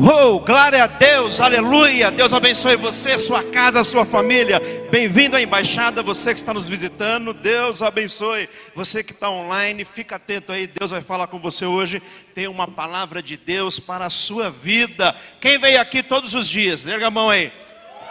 Uou, glória a Deus, aleluia. Deus abençoe você, sua casa, sua família. Bem-vindo à embaixada, você que está nos visitando. Deus abençoe. Você que está online, fica atento aí. Deus vai falar com você hoje. Tem uma palavra de Deus para a sua vida. Quem veio aqui todos os dias? Lerga a mão aí.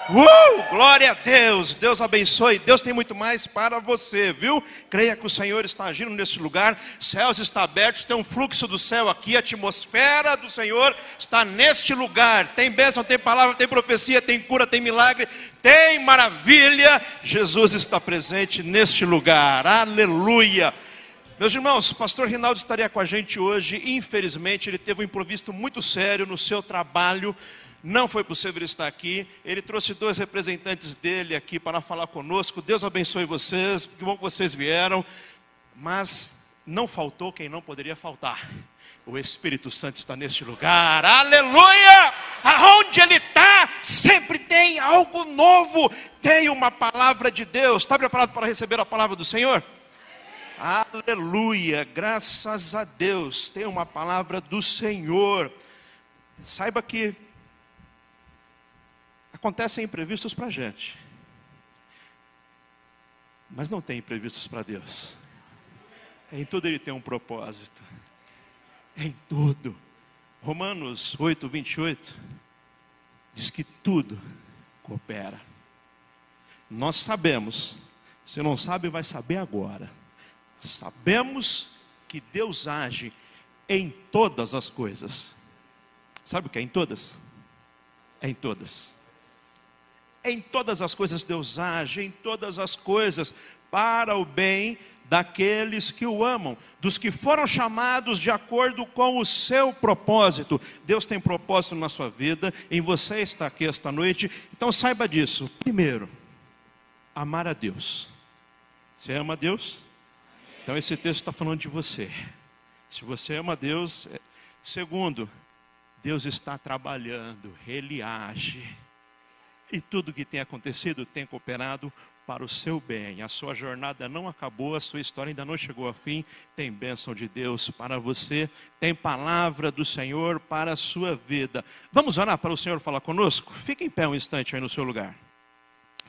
Uh, glória a Deus, Deus abençoe. Deus tem muito mais para você, viu? Creia que o Senhor está agindo nesse lugar. Céus estão abertos, tem um fluxo do céu aqui, a atmosfera do Senhor está neste lugar. Tem bênção, tem palavra, tem profecia, tem cura, tem milagre, tem maravilha. Jesus está presente neste lugar. Aleluia. Meus irmãos, o pastor Rinaldo estaria com a gente hoje. Infelizmente, ele teve um improviso muito sério no seu trabalho não foi possível estar aqui. Ele trouxe dois representantes dele aqui para falar conosco. Deus abençoe vocês. Que bom que vocês vieram. Mas não faltou quem não poderia faltar. O Espírito Santo está neste lugar. Aleluia! Aonde ele está, sempre tem algo novo. Tem uma palavra de Deus. Está preparado para receber a palavra do Senhor? Aleluia! Graças a Deus. Tem uma palavra do Senhor. Saiba que Acontecem imprevistos para a gente, mas não tem imprevistos para Deus. Em tudo Ele tem um propósito. Em tudo. Romanos 8, 28 diz que tudo coopera. Nós sabemos, se não sabe, vai saber agora. Sabemos que Deus age em todas as coisas. Sabe o que é em todas? É em todas. Em todas as coisas Deus age, em todas as coisas, para o bem daqueles que o amam, dos que foram chamados de acordo com o seu propósito. Deus tem propósito na sua vida, em você está aqui esta noite, então saiba disso. Primeiro, amar a Deus. Você ama a Deus? Então esse texto está falando de você. Se você ama a Deus, é, segundo, Deus está trabalhando, Ele age. E tudo que tem acontecido tem cooperado para o seu bem. A sua jornada não acabou, a sua história ainda não chegou ao fim. Tem bênção de Deus para você, tem palavra do Senhor para a sua vida. Vamos orar para o Senhor falar conosco? Fique em pé um instante aí no seu lugar.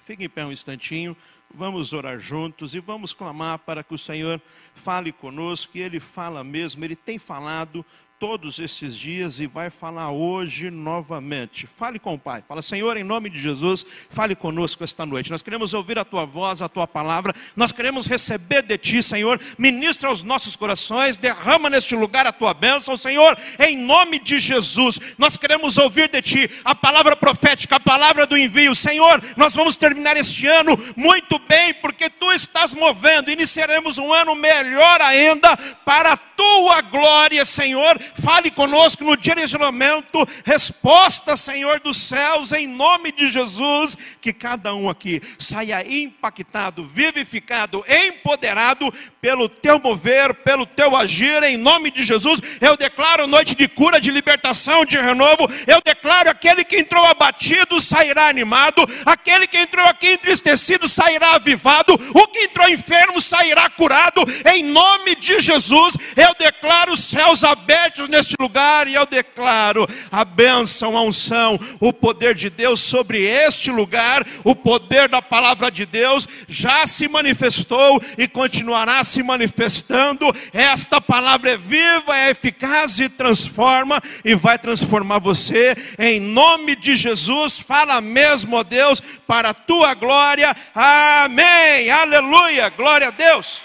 Fique em pé um instantinho. Vamos orar juntos e vamos clamar para que o Senhor fale conosco, e Ele fala mesmo, Ele tem falado todos esses dias e vai falar hoje novamente. Fale com o Pai. Fala, Senhor, em nome de Jesus, fale conosco esta noite. Nós queremos ouvir a tua voz, a tua palavra. Nós queremos receber de ti, Senhor. Ministra aos nossos corações, derrama neste lugar a tua bênção, Senhor, em nome de Jesus. Nós queremos ouvir de ti a palavra profética, a palavra do envio. Senhor, nós vamos terminar este ano muito bem, porque tu estás movendo. Iniciaremos um ano melhor ainda para a tua glória, Senhor fale conosco no direcionamento, resposta, Senhor dos céus, em nome de Jesus, que cada um aqui saia impactado, vivificado, empoderado pelo teu mover, pelo teu agir, em nome de Jesus. Eu declaro noite de cura, de libertação, de renovo. Eu declaro aquele que entrou abatido sairá animado, aquele que entrou aqui entristecido sairá avivado, o que entrou enfermo sairá curado, em nome de Jesus. Eu declaro os céus abertos neste lugar e eu declaro a bênção, a unção, o poder de Deus sobre este lugar, o poder da palavra de Deus já se manifestou e continuará se manifestando. Esta palavra é viva, é eficaz e transforma e vai transformar você em nome de Jesus. Fala mesmo, ó Deus, para a tua glória. Amém. Aleluia. Glória a Deus.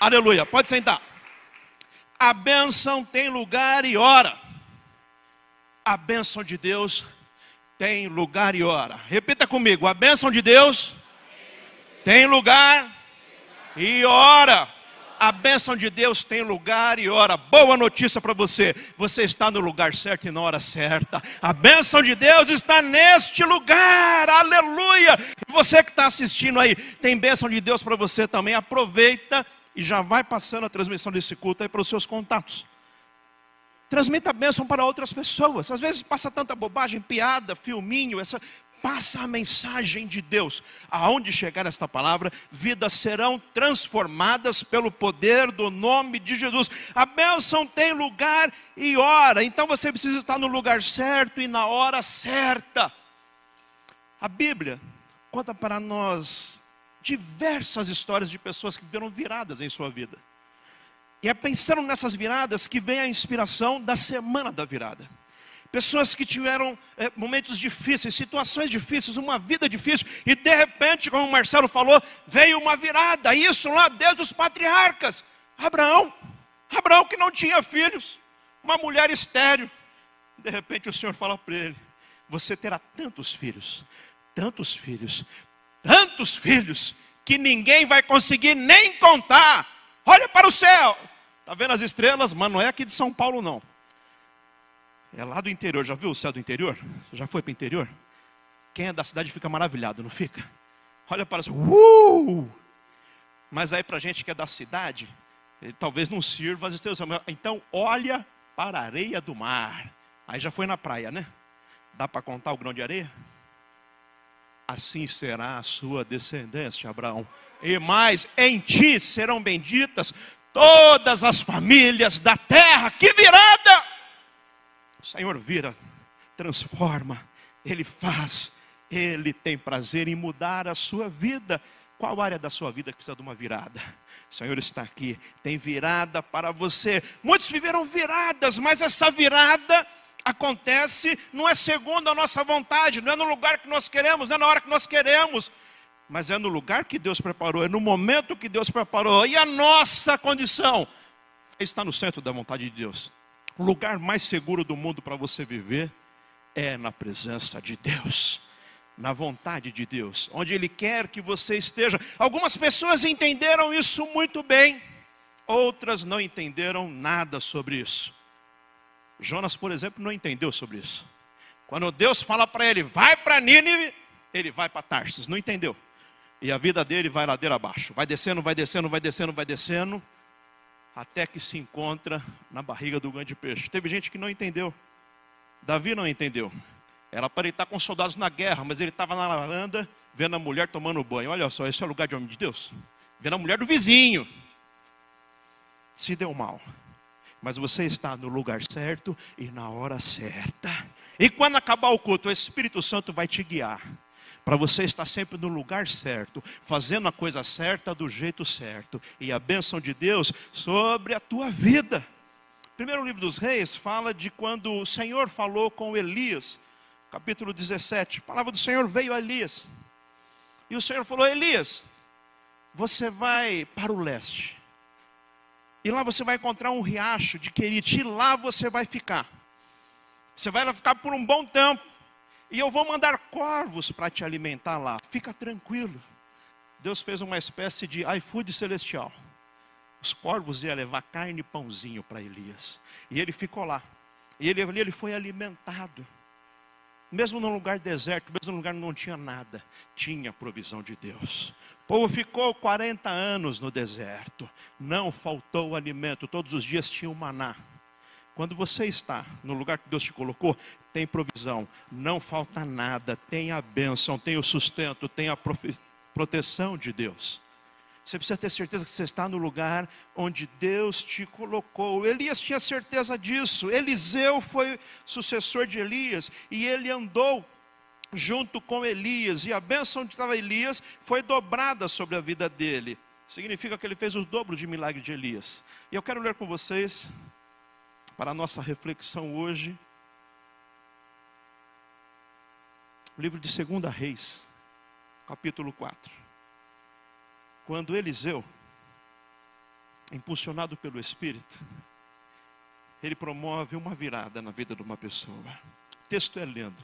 Aleluia. Pode sentar. A bênção tem lugar e hora. A bênção de Deus tem lugar e hora. Repita comigo: a bênção de Deus tem lugar e hora. A bênção de Deus tem lugar e hora. Boa notícia para você: você está no lugar certo e na hora certa. A bênção de Deus está neste lugar. Aleluia. Você que está assistindo aí, tem bênção de Deus para você também. Aproveita e já vai passando a transmissão desse culto aí para os seus contatos. Transmita a bênção para outras pessoas. Às vezes passa tanta bobagem, piada, filminho, essa. passa a mensagem de Deus. Aonde chegar esta palavra, vidas serão transformadas pelo poder do nome de Jesus. A bênção tem lugar e hora, então você precisa estar no lugar certo e na hora certa. A Bíblia conta para nós diversas histórias de pessoas que viram viradas em sua vida. E é pensando nessas viradas que vem a inspiração da semana da virada. Pessoas que tiveram é, momentos difíceis, situações difíceis, uma vida difícil, e de repente, como o Marcelo falou, veio uma virada, isso lá desde os patriarcas. Abraão, Abraão que não tinha filhos, uma mulher estéreo. De repente o Senhor fala para ele: Você terá tantos filhos, tantos filhos, tantos filhos, que ninguém vai conseguir nem contar. Olha para o céu, está vendo as estrelas? Mas não é aqui de São Paulo, não. É lá do interior, já viu o céu do interior? Já foi para o interior? Quem é da cidade fica maravilhado, não fica? Olha para o uh! Mas aí para a gente que é da cidade, talvez não sirva as estrelas. Então olha para a areia do mar. Aí já foi na praia, né? Dá para contar o grão de areia? Assim será a sua descendência, Abraão. E mais, em ti serão benditas todas as famílias da terra. Que virada! O Senhor vira, transforma, Ele faz, Ele tem prazer em mudar a sua vida. Qual área da sua vida que precisa de uma virada? O Senhor está aqui, tem virada para você. Muitos viveram viradas, mas essa virada acontece não é segundo a nossa vontade, não é no lugar que nós queremos, não é na hora que nós queremos, mas é no lugar que Deus preparou, é no momento que Deus preparou. E a nossa condição está no centro da vontade de Deus. O lugar mais seguro do mundo para você viver é na presença de Deus, na vontade de Deus, onde Ele quer que você esteja. Algumas pessoas entenderam isso muito bem, outras não entenderam nada sobre isso. Jonas, por exemplo, não entendeu sobre isso. Quando Deus fala para ele, vai para Nínive, ele vai para Tarsis, não entendeu. E a vida dele vai ladeira abaixo, vai descendo, vai descendo, vai descendo, vai descendo até que se encontra na barriga do grande peixe. Teve gente que não entendeu. Davi não entendeu. Era para ele estar com soldados na guerra, mas ele estava na varanda vendo a mulher tomando banho. Olha só, esse é o lugar de homem de Deus. Vendo a mulher do vizinho. Se deu mal. Mas você está no lugar certo e na hora certa. E quando acabar o culto, o Espírito Santo vai te guiar para você estar sempre no lugar certo, fazendo a coisa certa do jeito certo, e a bênção de Deus sobre a tua vida. Primeiro livro dos Reis fala de quando o Senhor falou com Elias, capítulo 17. A palavra do Senhor veio a Elias. E o Senhor falou: Elias, você vai para o leste. E lá você vai encontrar um riacho de Querite, e lá você vai ficar. Você vai lá ficar por um bom tempo. E eu vou mandar corvos para te alimentar lá. Fica tranquilo. Deus fez uma espécie de iFood celestial. Os corvos iam levar carne e pãozinho para Elias. E ele ficou lá. E ele, ele foi alimentado. Mesmo num lugar deserto, mesmo num lugar que não tinha nada, tinha provisão de Deus. O povo ficou 40 anos no deserto, não faltou alimento, todos os dias tinha o maná. Quando você está no lugar que Deus te colocou, tem provisão, não falta nada, tem a bênção, tem o sustento, tem a proteção de Deus. Você precisa ter certeza que você está no lugar onde Deus te colocou. Elias tinha certeza disso. Eliseu foi sucessor de Elias e ele andou junto com Elias. E a bênção onde estava Elias foi dobrada sobre a vida dele. Significa que ele fez o dobro de milagre de Elias. E eu quero ler com vocês para a nossa reflexão hoje. O livro de 2 Reis, capítulo 4. Quando Eliseu, impulsionado pelo Espírito, ele promove uma virada na vida de uma pessoa. O texto é lindo,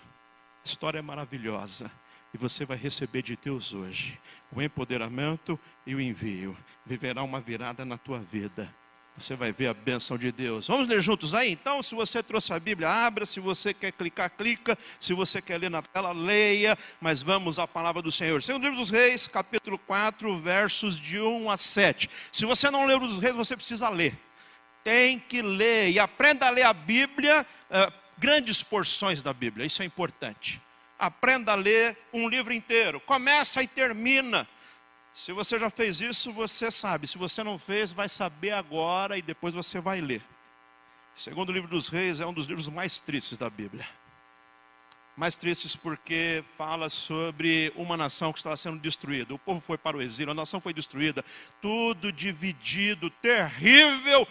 a história é maravilhosa. E você vai receber de Deus hoje o empoderamento e o envio. Viverá uma virada na tua vida você vai ver a bênção de Deus. Vamos ler juntos aí? Então, se você trouxe a Bíblia, abra. Se você quer clicar, clica. Se você quer ler na tela, leia. Mas vamos à palavra do Senhor. Segundo livro dos Reis, capítulo 4, versos de 1 a 7. Se você não leu os Reis, você precisa ler. Tem que ler. E aprenda a ler a Bíblia, uh, grandes porções da Bíblia. Isso é importante. Aprenda a ler um livro inteiro. Começa e termina. Se você já fez isso, você sabe. Se você não fez, vai saber agora e depois você vai ler. Segundo o livro dos Reis é um dos livros mais tristes da Bíblia. Mais tristes porque fala sobre uma nação que estava sendo destruída. O povo foi para o exílio, a nação foi destruída, tudo dividido, terrível,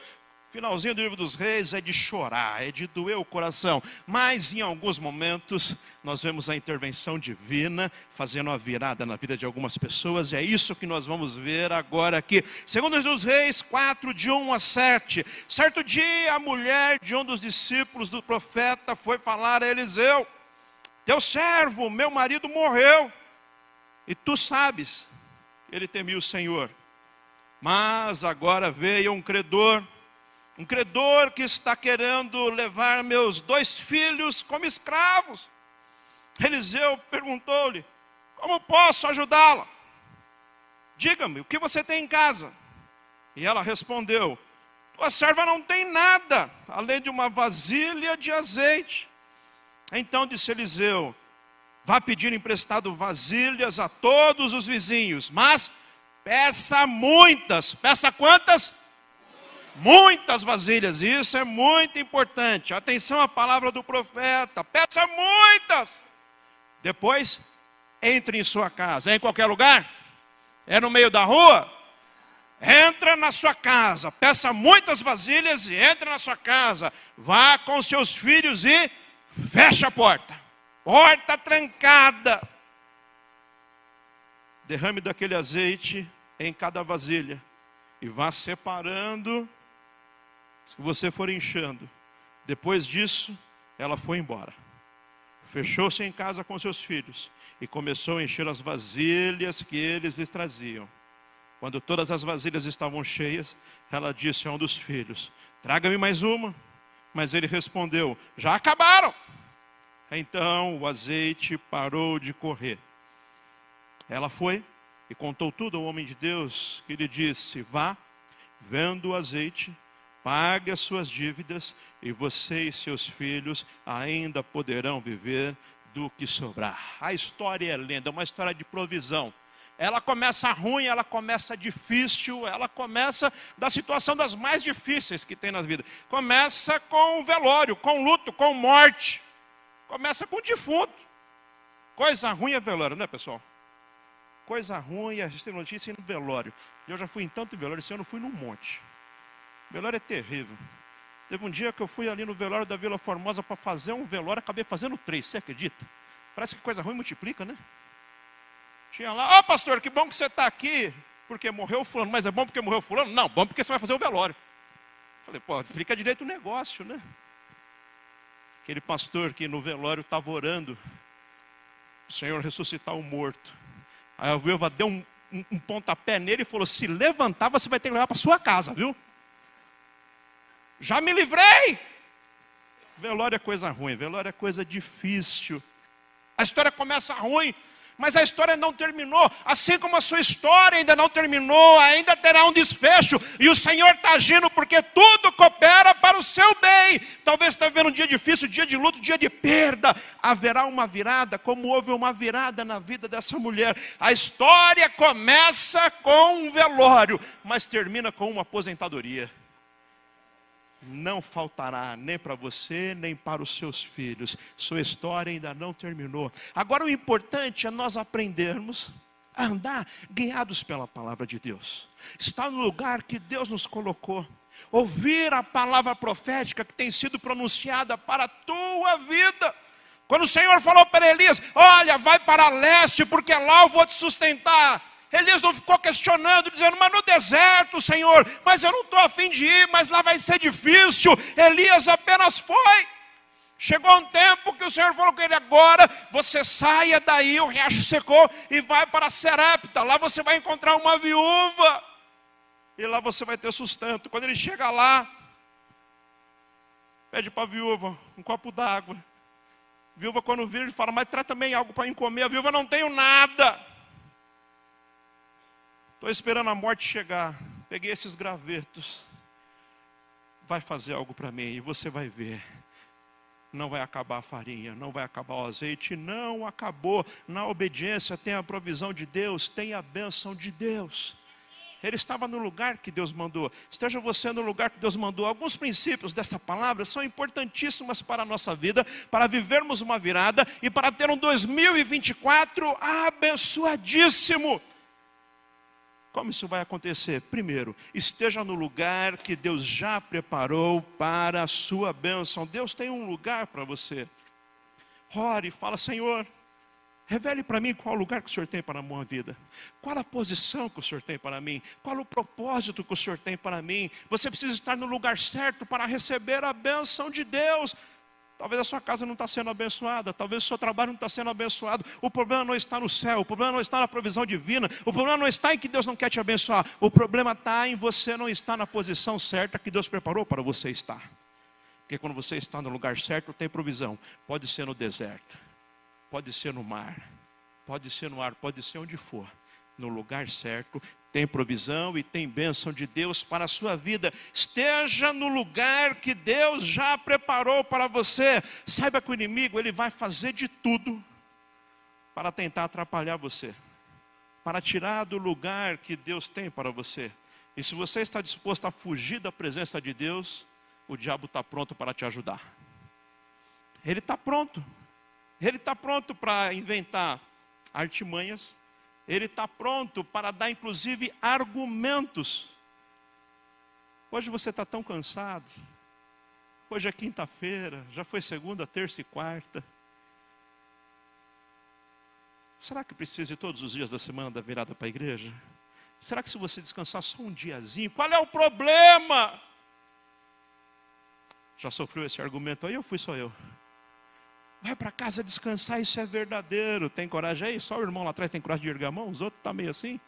Finalzinho do livro dos reis é de chorar, é de doer o coração. Mas em alguns momentos nós vemos a intervenção divina fazendo a virada na vida de algumas pessoas, e é isso que nós vamos ver agora aqui. Segundo os reis 4, de 1 a 7. Certo dia a mulher de um dos discípulos do profeta foi falar a Eliseu: Teu servo, meu marido morreu, e tu sabes, ele temia o Senhor. Mas agora veio um credor um credor que está querendo levar meus dois filhos como escravos. Eliseu perguntou-lhe: Como posso ajudá-la? Diga-me, o que você tem em casa? E ela respondeu: Tua serva não tem nada, além de uma vasilha de azeite. Então disse Eliseu: Vá pedir emprestado vasilhas a todos os vizinhos, mas peça muitas. Peça quantas? Muitas vasilhas, isso é muito importante. Atenção à palavra do profeta, peça muitas. Depois, entre em sua casa, é em qualquer lugar? É no meio da rua? Entra na sua casa, peça muitas vasilhas e entra na sua casa. Vá com seus filhos e fecha a porta. Porta trancada. Derrame daquele azeite em cada vasilha e vá separando se você for inchando. Depois disso, ela foi embora. Fechou-se em casa com seus filhos e começou a encher as vasilhas que eles lhes traziam. Quando todas as vasilhas estavam cheias, ela disse a um dos filhos: Traga-me mais uma. Mas ele respondeu: Já acabaram. Então o azeite parou de correr. Ela foi e contou tudo ao homem de Deus, que lhe disse: Vá, vendo o azeite pague as suas dívidas e você e seus filhos ainda poderão viver do que sobrar. A história é lenda, é uma história de provisão. Ela começa ruim, ela começa difícil, ela começa da situação das mais difíceis que tem na vida. Começa com o velório, com luto, com morte. Começa com o defunto. Coisa ruim é velório, não é, pessoal? Coisa ruim é a gente tem notícia no velório. Eu já fui em tanto velório, esse ano eu fui num monte. Velório é terrível. Teve um dia que eu fui ali no velório da Vila Formosa para fazer um velório, acabei fazendo três, você acredita? Parece que coisa ruim multiplica, né? Tinha lá, ó oh, pastor, que bom que você está aqui, porque morreu fulano, mas é bom porque morreu fulano? Não, bom porque você vai fazer o velório. Falei, pô, explica direito o negócio, né? Aquele pastor que no velório estava orando, o Senhor ressuscitar o morto. Aí a viúva deu um, um, um pontapé nele e falou: se levantar, você vai ter que levar para sua casa, viu? Já me livrei. Velório é coisa ruim, velório é coisa difícil. A história começa ruim, mas a história não terminou. Assim como a sua história ainda não terminou, ainda terá um desfecho. E o Senhor está agindo porque tudo coopera para o seu bem. Talvez está vendo um dia difícil, dia de luto, dia de perda. Haverá uma virada, como houve uma virada na vida dessa mulher. A história começa com um velório, mas termina com uma aposentadoria não faltará nem para você, nem para os seus filhos. Sua história ainda não terminou. Agora, o importante é nós aprendermos a andar guiados pela palavra de Deus. Está no lugar que Deus nos colocou. Ouvir a palavra profética que tem sido pronunciada para a tua vida. Quando o Senhor falou para Elias: Olha, vai para leste, porque lá eu vou te sustentar. Elias não ficou questionando, dizendo, mas no deserto, Senhor, mas eu não estou afim de ir, mas lá vai ser difícil. Elias apenas foi. Chegou um tempo que o Senhor falou com ele: agora você saia daí, o riacho secou, e vai para Serepta. Lá você vai encontrar uma viúva, e lá você vai ter sustento. Quando ele chega lá, pede para a viúva um copo d'água. Viúva, quando vira, ele fala: Mas traz também algo para comer. A viúva não tenho nada. Estou esperando a morte chegar. Peguei esses gravetos. Vai fazer algo para mim e você vai ver. não vai acabar a farinha, não vai acabar o azeite, não acabou. Na obediência tem a provisão de Deus, tem a bênção de Deus. Ele estava no lugar que Deus mandou. Esteja você no lugar que Deus mandou. Alguns princípios dessa palavra são importantíssimos para a nossa vida, para vivermos uma virada e para ter um 2024 abençoadíssimo. Como isso vai acontecer? Primeiro, esteja no lugar que Deus já preparou para a sua bênção. Deus tem um lugar para você. Ore, fala, Senhor, revele para mim qual o lugar que o Senhor tem para a minha vida. Qual a posição que o Senhor tem para mim? Qual o propósito que o Senhor tem para mim? Você precisa estar no lugar certo para receber a bênção de Deus. Talvez a sua casa não está sendo abençoada, talvez o seu trabalho não está sendo abençoado. O problema não está no céu, o problema não está na provisão divina, o problema não está em que Deus não quer te abençoar. O problema está em você não estar na posição certa que Deus preparou para você estar. Porque quando você está no lugar certo, tem provisão. Pode ser no deserto, pode ser no mar, pode ser no ar, pode ser onde for. No lugar certo, tem provisão e tem bênção de Deus para a sua vida. Esteja no lugar que Deus já preparou para você. Saiba que o inimigo ele vai fazer de tudo para tentar atrapalhar você, para tirar do lugar que Deus tem para você. E se você está disposto a fugir da presença de Deus, o diabo está pronto para te ajudar. Ele está pronto. Ele está pronto para inventar artimanhas, ele está pronto para dar, inclusive, argumentos. Hoje você está tão cansado. Hoje é quinta-feira, já foi segunda, terça e quarta. Será que precisa ir todos os dias da semana da virada para a igreja? Será que se você descansar só um diazinho, qual é o problema? Já sofreu esse argumento aí ou fui só eu? Vai para casa descansar, isso é verdadeiro. Tem coragem aí? Só o irmão lá atrás tem coragem de erguer a mão, os outros estão tá meio assim.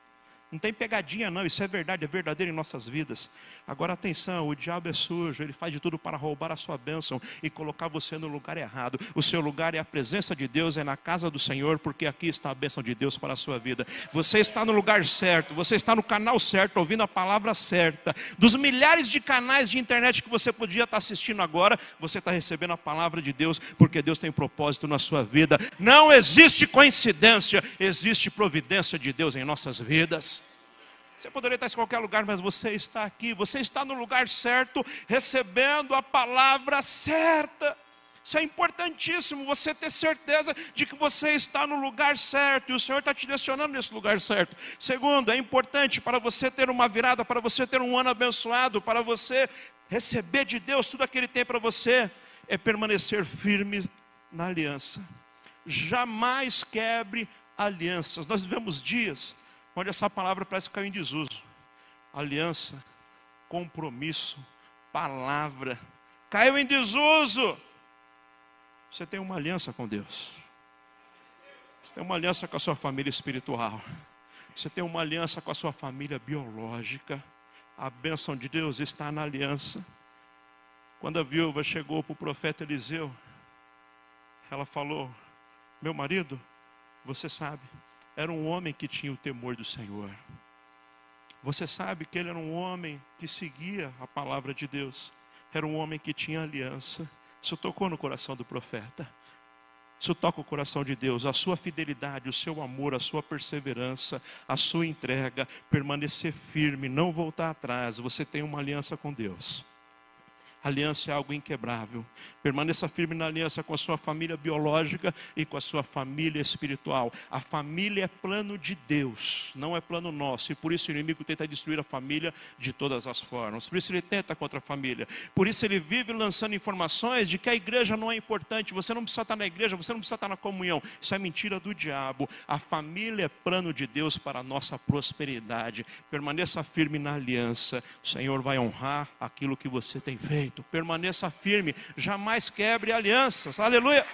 Não tem pegadinha, não. Isso é verdade, é verdadeiro em nossas vidas. Agora, atenção: o diabo é sujo, ele faz de tudo para roubar a sua bênção e colocar você no lugar errado. O seu lugar é a presença de Deus, é na casa do Senhor, porque aqui está a bênção de Deus para a sua vida. Você está no lugar certo, você está no canal certo, ouvindo a palavra certa. Dos milhares de canais de internet que você podia estar assistindo agora, você está recebendo a palavra de Deus, porque Deus tem propósito na sua vida. Não existe coincidência, existe providência de Deus em nossas vidas. Você poderia estar em qualquer lugar, mas você está aqui, você está no lugar certo, recebendo a palavra certa. Isso é importantíssimo, você ter certeza de que você está no lugar certo e o Senhor está te direcionando nesse lugar certo. Segundo, é importante para você ter uma virada, para você ter um ano abençoado, para você receber de Deus tudo aquilo que Ele tem para você, é permanecer firme na aliança. Jamais quebre alianças. Nós vivemos dias onde essa palavra parece que caiu em desuso. Aliança, compromisso, palavra, caiu em desuso. Você tem uma aliança com Deus. Você tem uma aliança com a sua família espiritual. Você tem uma aliança com a sua família biológica. A bênção de Deus está na aliança. Quando a viúva chegou para o profeta Eliseu, ela falou: Meu marido, você sabe, era um homem que tinha o temor do Senhor. Você sabe que ele era um homem que seguia a palavra de Deus, era um homem que tinha aliança. Isso tocou no coração do profeta. Isso toca o coração de Deus, a sua fidelidade, o seu amor, a sua perseverança, a sua entrega, permanecer firme, não voltar atrás. Você tem uma aliança com Deus. Aliança é algo inquebrável. Permaneça firme na aliança com a sua família biológica e com a sua família espiritual. A família é plano de Deus, não é plano nosso. E por isso o inimigo tenta destruir a família de todas as formas. Por isso ele tenta contra a família. Por isso ele vive lançando informações de que a igreja não é importante. Você não precisa estar na igreja, você não precisa estar na comunhão. Isso é mentira do diabo. A família é plano de Deus para a nossa prosperidade. Permaneça firme na aliança. O Senhor vai honrar aquilo que você tem feito permaneça firme, jamais quebre alianças. Aleluia.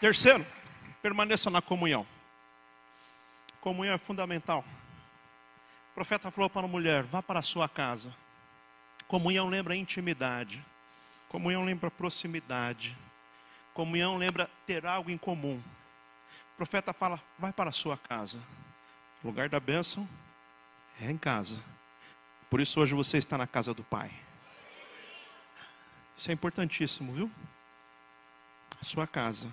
Terceiro, permaneça na comunhão. Comunhão é fundamental. O profeta falou para a mulher: vá para a sua casa. Comunhão lembra intimidade. Comunhão lembra proximidade. Comunhão lembra ter algo em comum. O profeta fala: vai para a sua casa. O lugar da bênção é em casa. Por isso hoje você está na casa do Pai. Isso é importantíssimo, viu? Sua casa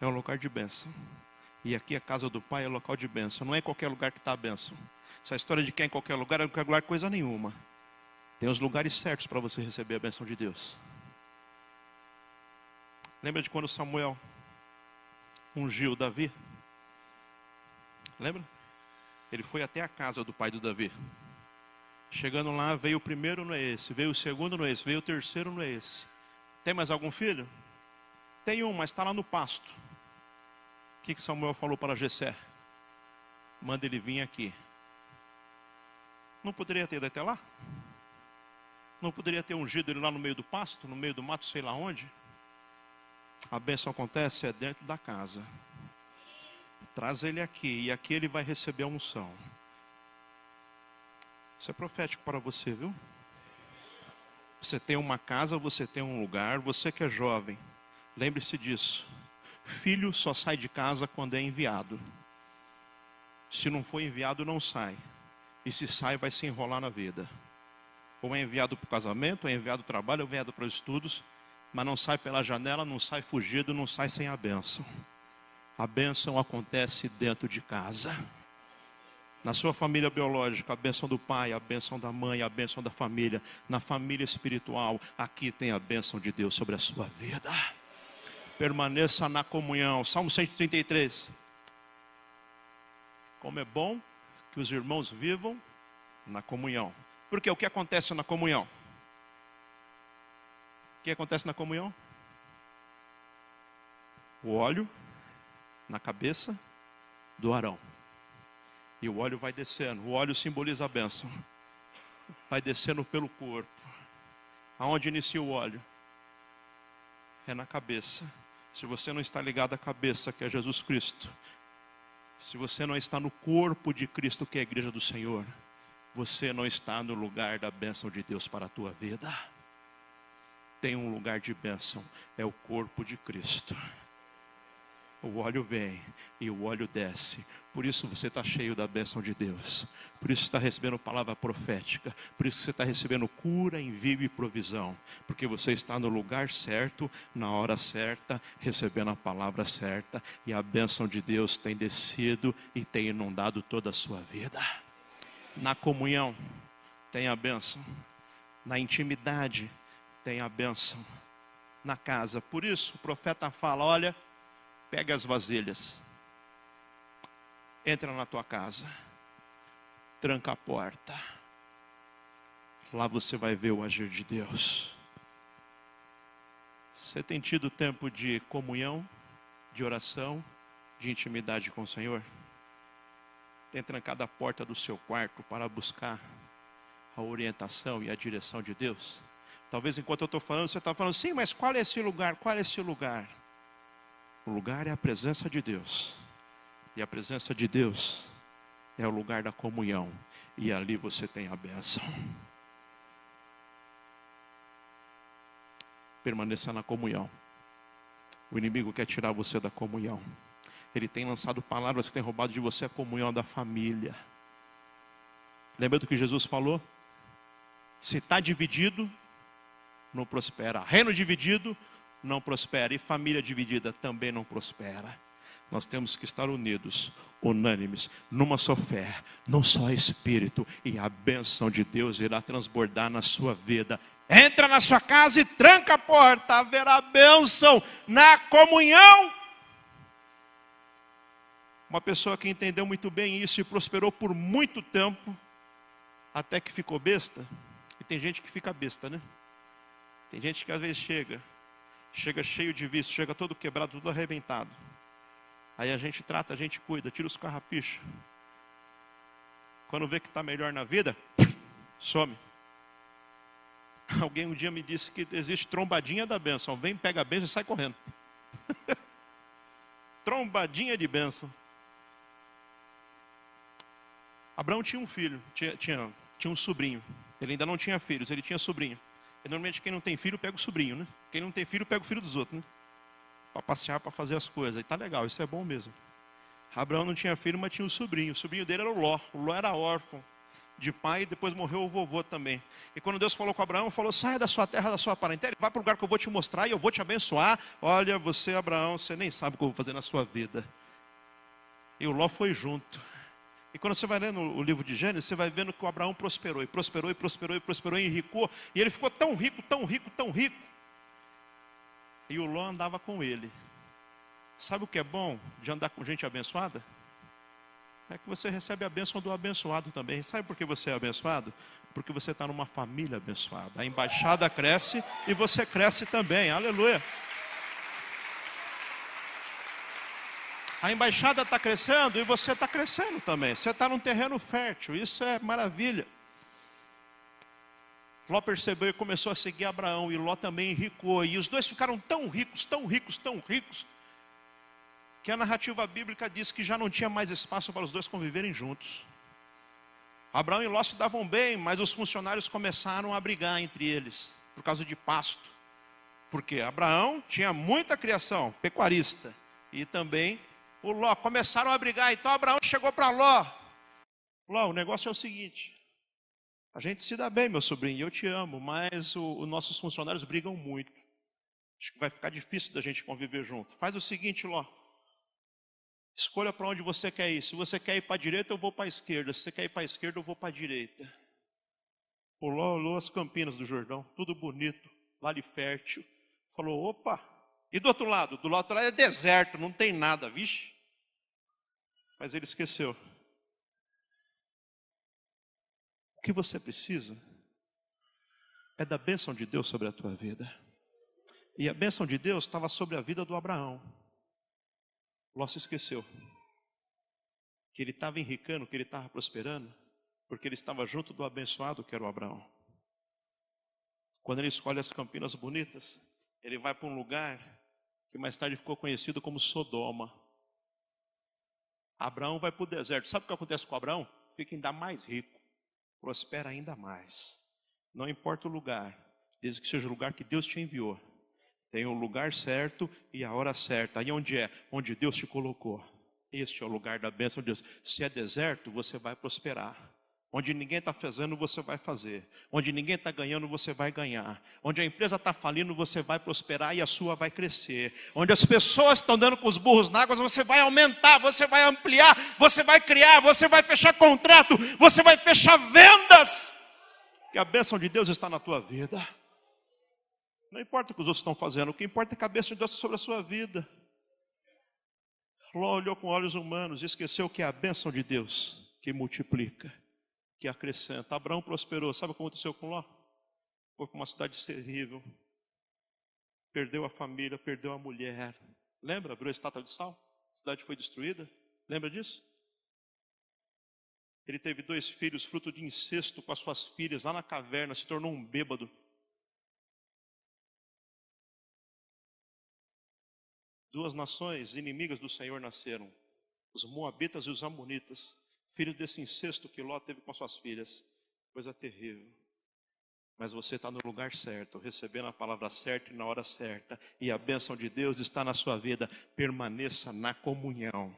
é um lugar de bênção. E aqui a casa do Pai é local de bênção. Não é em qualquer lugar que está a bênção. Essa história de que é em qualquer lugar, é em qualquer lugar coisa nenhuma. Tem os lugares certos para você receber a bênção de Deus. Lembra de quando Samuel ungiu Davi? Lembra? Ele foi até a casa do pai do Davi. Chegando lá, veio o primeiro, não é esse. Veio o segundo, não é esse. Veio o terceiro, não é esse. Tem mais algum filho? Tem um, mas está lá no pasto. O que, que Samuel falou para Jessé? Manda ele vir aqui. Não poderia ter ido até lá? Não poderia ter ungido ele lá no meio do pasto, no meio do mato, sei lá onde? A bênção acontece é dentro da casa. Traz ele aqui, e aqui ele vai receber a unção. Isso é profético para você, viu? Você tem uma casa, você tem um lugar, você que é jovem, lembre-se disso. Filho só sai de casa quando é enviado. Se não for enviado, não sai. E se sai, vai se enrolar na vida. Ou é enviado para o casamento, ou é enviado para o trabalho, ou é enviado para os estudos, mas não sai pela janela, não sai fugido, não sai sem a bênção. A bênção acontece dentro de casa. Na sua família biológica, a bênção do pai, a bênção da mãe, a bênção da família. Na família espiritual, aqui tem a bênção de Deus sobre a sua vida. Permaneça na comunhão. Salmo 133. Como é bom que os irmãos vivam na comunhão. Porque o que acontece na comunhão? O que acontece na comunhão? O óleo na cabeça do Arão. E o óleo vai descendo. O óleo simboliza a bênção. Vai descendo pelo corpo. Aonde inicia o óleo? É na cabeça. Se você não está ligado à cabeça, que é Jesus Cristo, se você não está no corpo de Cristo, que é a igreja do Senhor, você não está no lugar da bênção de Deus para a tua vida. Tem um lugar de bênção, é o corpo de Cristo. O óleo vem e o óleo desce. Por isso você está cheio da bênção de Deus. Por isso está recebendo palavra profética. Por isso você está recebendo cura, envio e provisão. Porque você está no lugar certo, na hora certa, recebendo a palavra certa. E a bênção de Deus tem descido e tem inundado toda a sua vida. Na comunhão tem a bênção. Na intimidade tem a bênção. Na casa. Por isso o profeta fala: olha Pega as vasilhas. Entra na tua casa. Tranca a porta. Lá você vai ver o agir de Deus. Você tem tido tempo de comunhão, de oração, de intimidade com o Senhor? Tem trancado a porta do seu quarto para buscar a orientação e a direção de Deus? Talvez enquanto eu estou falando, você está falando, sim, mas qual é esse lugar? Qual é esse lugar? O lugar é a presença de Deus. E a presença de Deus é o lugar da comunhão. E ali você tem a bênção. Permaneça na comunhão. O inimigo quer tirar você da comunhão. Ele tem lançado palavras que têm roubado de você a comunhão da família. Lembra do que Jesus falou? Se está dividido, não prospera. Reino dividido, não prospera, e família dividida também não prospera. Nós temos que estar unidos, unânimes, numa só fé, num só espírito, e a bênção de Deus irá transbordar na sua vida. Entra na sua casa e tranca a porta, haverá bênção na comunhão. Uma pessoa que entendeu muito bem isso e prosperou por muito tempo, até que ficou besta. E tem gente que fica besta, né? Tem gente que às vezes chega, chega cheio de vício, chega todo quebrado, tudo arrebentado. Aí a gente trata, a gente cuida, tira os carrapichos. Quando vê que está melhor na vida, some. Alguém um dia me disse que existe trombadinha da bênção. Vem, pega a bênção e sai correndo. trombadinha de bênção. Abraão tinha um filho, tinha, tinha, tinha um sobrinho. Ele ainda não tinha filhos, ele tinha sobrinho. E normalmente quem não tem filho pega o sobrinho, né? Quem não tem filho pega o filho dos outros, né? Para passear, para fazer as coisas. E tá legal, isso é bom mesmo. Abraão não tinha filho, mas tinha um sobrinho. O sobrinho dele era o Ló. O Ló era órfão. de pai, e depois morreu o vovô também. E quando Deus falou com Abraão, falou: saia da sua terra, da sua parentela, vai para o lugar que eu vou te mostrar e eu vou te abençoar. Olha, você, Abraão, você nem sabe o que eu vou fazer na sua vida. E o Ló foi junto. E quando você vai lendo o livro de Gênesis, você vai vendo que o Abraão prosperou, e prosperou, e prosperou, e prosperou, e enricou. E ele ficou tão rico, tão rico, tão rico. E o Ló andava com ele. Sabe o que é bom de andar com gente abençoada? É que você recebe a bênção do abençoado também. Sabe por que você é abençoado? Porque você está numa família abençoada. A embaixada cresce e você cresce também. Aleluia. A embaixada está crescendo e você está crescendo também. Você está num terreno fértil. Isso é maravilha. Ló percebeu e começou a seguir Abraão, e Ló também enricou. E os dois ficaram tão ricos, tão ricos, tão ricos, que a narrativa bíblica diz que já não tinha mais espaço para os dois conviverem juntos. Abraão e Ló se davam bem, mas os funcionários começaram a brigar entre eles, por causa de pasto. Porque Abraão tinha muita criação, pecuarista, e também o Ló. Começaram a brigar, então Abraão chegou para Ló. Ló, o negócio é o seguinte: a gente se dá bem, meu sobrinho, eu te amo, mas os nossos funcionários brigam muito. Acho que vai ficar difícil da gente conviver junto. Faz o seguinte, Ló. Escolha para onde você quer ir. Se você quer ir para a direita, eu vou para a esquerda. Se você quer ir para a esquerda, eu vou para a direita. O Ló olhou as campinas do Jordão, tudo bonito, vale fértil. Falou: opa, e do outro lado? Do lado é deserto, não tem nada, vixe. Mas ele esqueceu. O que você precisa é da bênção de Deus sobre a tua vida. E a bênção de Deus estava sobre a vida do Abraão. Ló se esqueceu que ele estava enricando, que ele estava prosperando, porque ele estava junto do abençoado que era o Abraão. Quando ele escolhe as campinas bonitas, ele vai para um lugar que mais tarde ficou conhecido como Sodoma. Abraão vai para o deserto. Sabe o que acontece com Abraão? Fica ainda mais rico, prospera ainda mais. Não importa o lugar, desde que seja o lugar que Deus te enviou. Tem o lugar certo e a hora certa. Aí onde é? Onde Deus te colocou. Este é o lugar da bênção de Deus. Se é deserto, você vai prosperar. Onde ninguém está fazendo, você vai fazer. Onde ninguém está ganhando, você vai ganhar. Onde a empresa está falindo, você vai prosperar e a sua vai crescer. Onde as pessoas estão dando com os burros na água, você vai aumentar, você vai ampliar, você vai criar, você vai fechar contrato, você vai fechar vendas. Que a bênção de Deus está na tua vida. Não importa o que os outros estão fazendo, o que importa é a bênção de Deus sobre a sua vida. Ló olhou com olhos humanos e esqueceu que é a bênção de Deus que multiplica que acrescenta. Abraão prosperou. Sabe o que aconteceu com Ló? Foi para uma cidade terrível. Perdeu a família, perdeu a mulher. Lembra? A estátua de sal? A cidade foi destruída. Lembra disso? Ele teve dois filhos, fruto de incesto com as suas filhas, lá na caverna, se tornou um bêbado. Duas nações inimigas do Senhor nasceram: os Moabitas e os Amonitas filho desse incesto que Ló teve com suas filhas. Coisa terrível. Mas você está no lugar certo, recebendo a palavra certa e na hora certa, e a bênção de Deus está na sua vida. Permaneça na comunhão.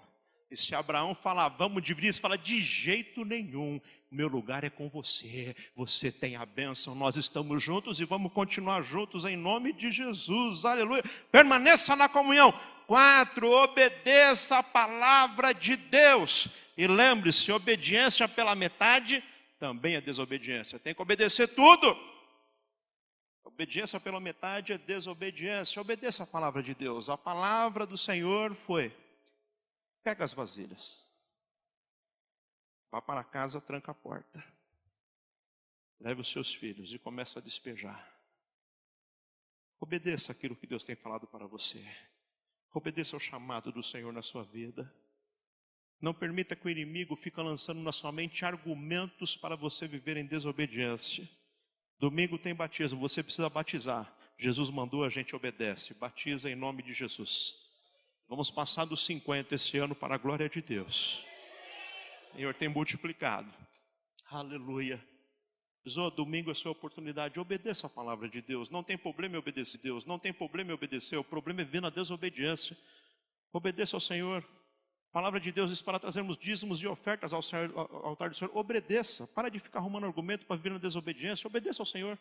Se Abraão falar, vamos dividir isso, fala, de jeito nenhum, meu lugar é com você, você tem a bênção, nós estamos juntos e vamos continuar juntos em nome de Jesus, aleluia. Permaneça na comunhão. Quatro, obedeça a palavra de Deus. E lembre-se: obediência pela metade também é desobediência. Tem que obedecer tudo. Obediência pela metade é desobediência. Obedeça a palavra de Deus. A palavra do Senhor foi: pega as vasilhas, vá para casa, tranca a porta, leve os seus filhos e comece a despejar. Obedeça aquilo que Deus tem falado para você. Obedeça ao chamado do Senhor na sua vida. Não permita que o inimigo fique lançando na sua mente argumentos para você viver em desobediência. Domingo tem batismo, você precisa batizar. Jesus mandou, a gente obedece. Batiza em nome de Jesus. Vamos passar dos 50 esse ano para a glória de Deus. O Senhor tem multiplicado. Aleluia. Zô, domingo é sua oportunidade. Obedeça a palavra de Deus. Não tem problema em obedecer a Deus. Não tem problema em obedecer. O problema é vir na desobediência. Obedeça ao Senhor. palavra de Deus diz para trazermos dízimos e ofertas ao, altar do Senhor. Obedeça. Para de ficar arrumando argumento para viver na desobediência. Obedeça ao Senhor.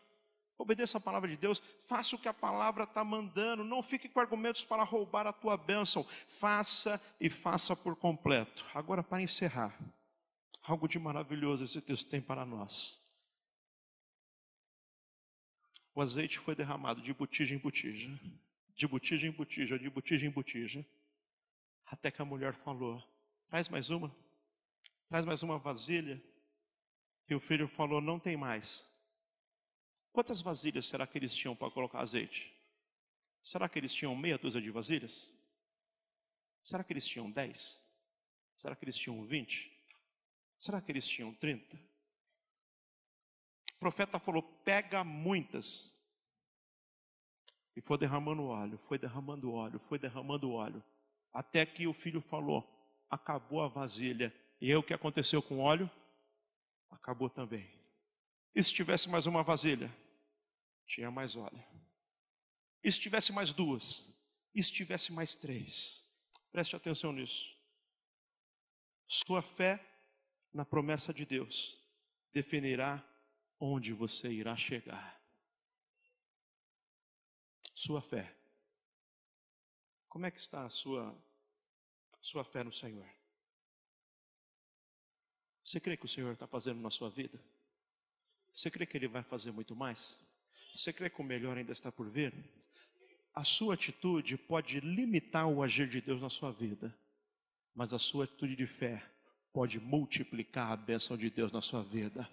Obedeça a palavra de Deus, faça o que a palavra está mandando, não fique com argumentos para roubar a tua bênção, faça e faça por completo. Agora, para encerrar, algo de maravilhoso esse texto tem para nós. O azeite foi derramado de botija em botija, de botija em botija, de botija em botija, até que a mulher falou: traz mais uma, traz mais uma vasilha. E o filho falou: não tem mais. Quantas vasilhas será que eles tinham para colocar azeite? Será que eles tinham meia dúzia de vasilhas? Será que eles tinham dez? Será que eles tinham vinte? Será que eles tinham trinta? O profeta falou: pega muitas. E foi derramando óleo, foi derramando óleo, foi derramando óleo. Até que o filho falou: acabou a vasilha. E aí o que aconteceu com o óleo? Acabou também. E se tivesse mais uma vasilha? Tinha mais óleo. E se tivesse mais duas? E se tivesse mais três? Preste atenção nisso. Sua fé na promessa de Deus definirá onde você irá chegar. Sua fé. Como é que está a sua, sua fé no Senhor? Você crê que o Senhor está fazendo na sua vida? Você crê que Ele vai fazer muito mais? Você crê que o melhor ainda está por vir? A sua atitude pode limitar o agir de Deus na sua vida, mas a sua atitude de fé pode multiplicar a bênção de Deus na sua vida.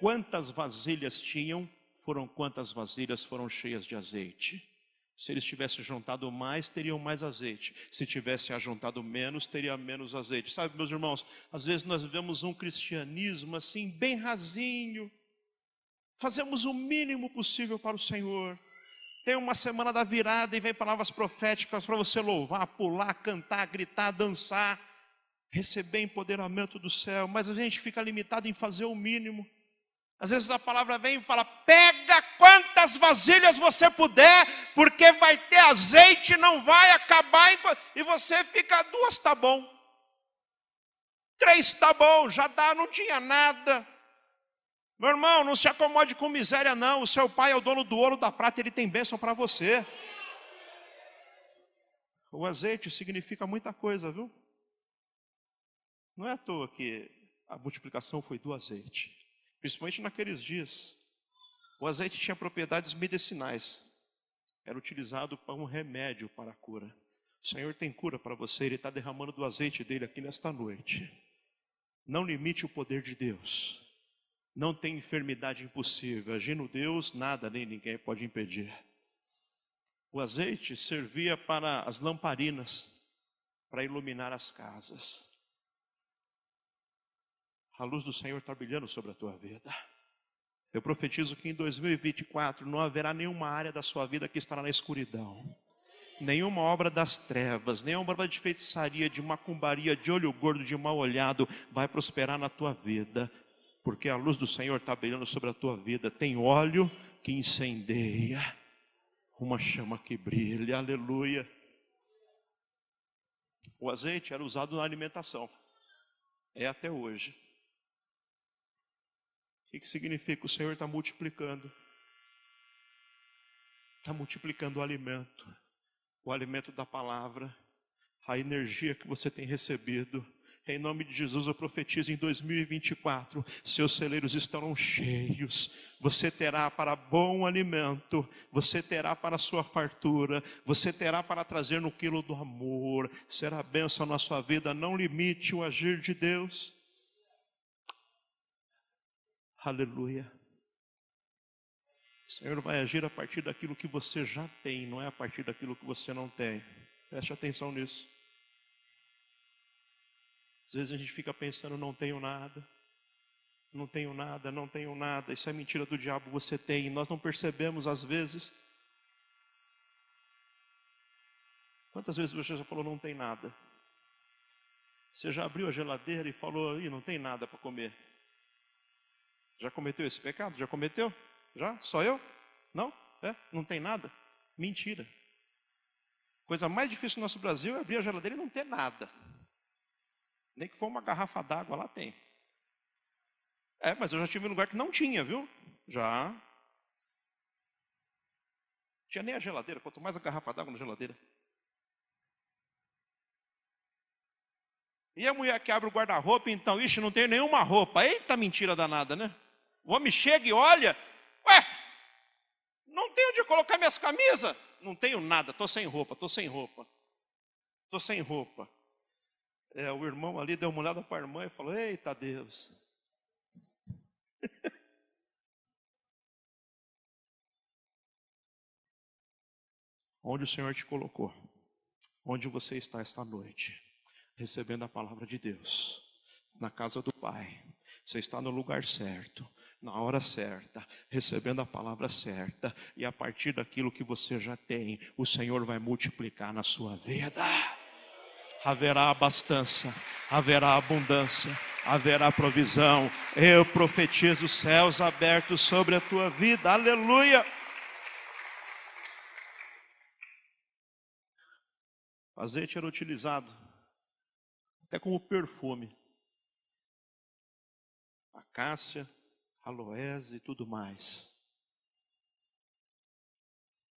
Quantas vasilhas tinham, foram quantas vasilhas foram cheias de azeite. Se eles tivessem juntado mais, teriam mais azeite. Se tivessem ajuntado menos, teria menos azeite. Sabe, meus irmãos, às vezes nós vivemos um cristianismo assim, bem rasinho, Fazemos o mínimo possível para o Senhor. Tem uma semana da virada e vem palavras proféticas para você louvar, pular, cantar, gritar, dançar, receber empoderamento do céu, mas a gente fica limitado em fazer o mínimo. Às vezes a palavra vem e fala: pega quantas vasilhas você puder, porque vai ter azeite, não vai acabar, e você fica, duas tá bom, três tá bom, já dá, não tinha nada. Meu irmão, não se acomode com miséria, não. O seu pai é o dono do ouro da prata, ele tem bênção para você. O azeite significa muita coisa, viu? Não é à toa que a multiplicação foi do azeite, principalmente naqueles dias. O azeite tinha propriedades medicinais, era utilizado para um remédio para a cura. O Senhor tem cura para você, Ele está derramando do azeite dele aqui nesta noite. Não limite o poder de Deus. Não tem enfermidade impossível. Agindo Deus, nada nem ninguém pode impedir. O azeite servia para as lamparinas, para iluminar as casas. A luz do Senhor está brilhando sobre a tua vida. Eu profetizo que em 2024 não haverá nenhuma área da sua vida que estará na escuridão. Nenhuma obra das trevas, nenhuma obra de feitiçaria, de macumbaria, de olho gordo, de mal olhado vai prosperar na tua vida porque a luz do Senhor está brilhando sobre a tua vida. Tem óleo que incendeia, uma chama que brilha, aleluia. O azeite era usado na alimentação, é até hoje. O que, significa? O Senhor está multiplicando, está multiplicando o alimento, o alimento da palavra, a energia que você tem recebido em nome de Jesus, eu profetizo em 2024: seus celeiros estarão cheios, você terá para bom alimento, você terá para sua fartura, você terá para trazer no quilo do amor, será bênção na sua vida, não limite o agir de Deus. Aleluia. O Senhor vai agir a partir daquilo que você já tem, não é a partir daquilo que você não tem. Preste atenção nisso. Às vezes a gente fica pensando, não tenho nada, não tenho nada, não tenho nada. Isso é mentira do diabo, você tem. E nós não percebemos às vezes. Quantas vezes você já falou, não tem nada? Você já abriu a geladeira e falou, Ih, não tem nada para comer. Já cometeu esse pecado? Já cometeu? Já? Só eu? Não? É? Não tem nada? Mentira. Coisa mais difícil no nosso Brasil é abrir a geladeira e não ter nada. Nem que for uma garrafa d'água, lá tem. É, mas eu já tive em lugar que não tinha, viu? Já. Tinha nem a geladeira, quanto mais a garrafa d'água na geladeira. E a mulher que abre o guarda-roupa, então, ixi, não tem nenhuma roupa. Eita mentira danada, né? O homem chega e olha, ué, não tenho onde colocar minhas camisas. Não tenho nada, estou sem roupa, estou sem roupa. Estou sem roupa. É, o irmão ali deu uma olhada para a irmã e falou: Eita Deus. Onde o Senhor te colocou? Onde você está esta noite? Recebendo a palavra de Deus, na casa do Pai. Você está no lugar certo, na hora certa, recebendo a palavra certa, e a partir daquilo que você já tem, o Senhor vai multiplicar na sua vida. Haverá abastança, haverá abundância, haverá provisão. Eu profetizo os céus abertos sobre a tua vida, aleluia. O azeite era utilizado até como perfume acácia, aloés e tudo mais.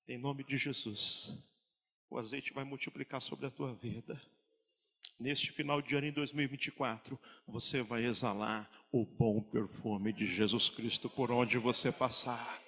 Em nome de Jesus, o azeite vai multiplicar sobre a tua vida. Neste final de ano em 2024, você vai exalar o bom perfume de Jesus Cristo por onde você passar.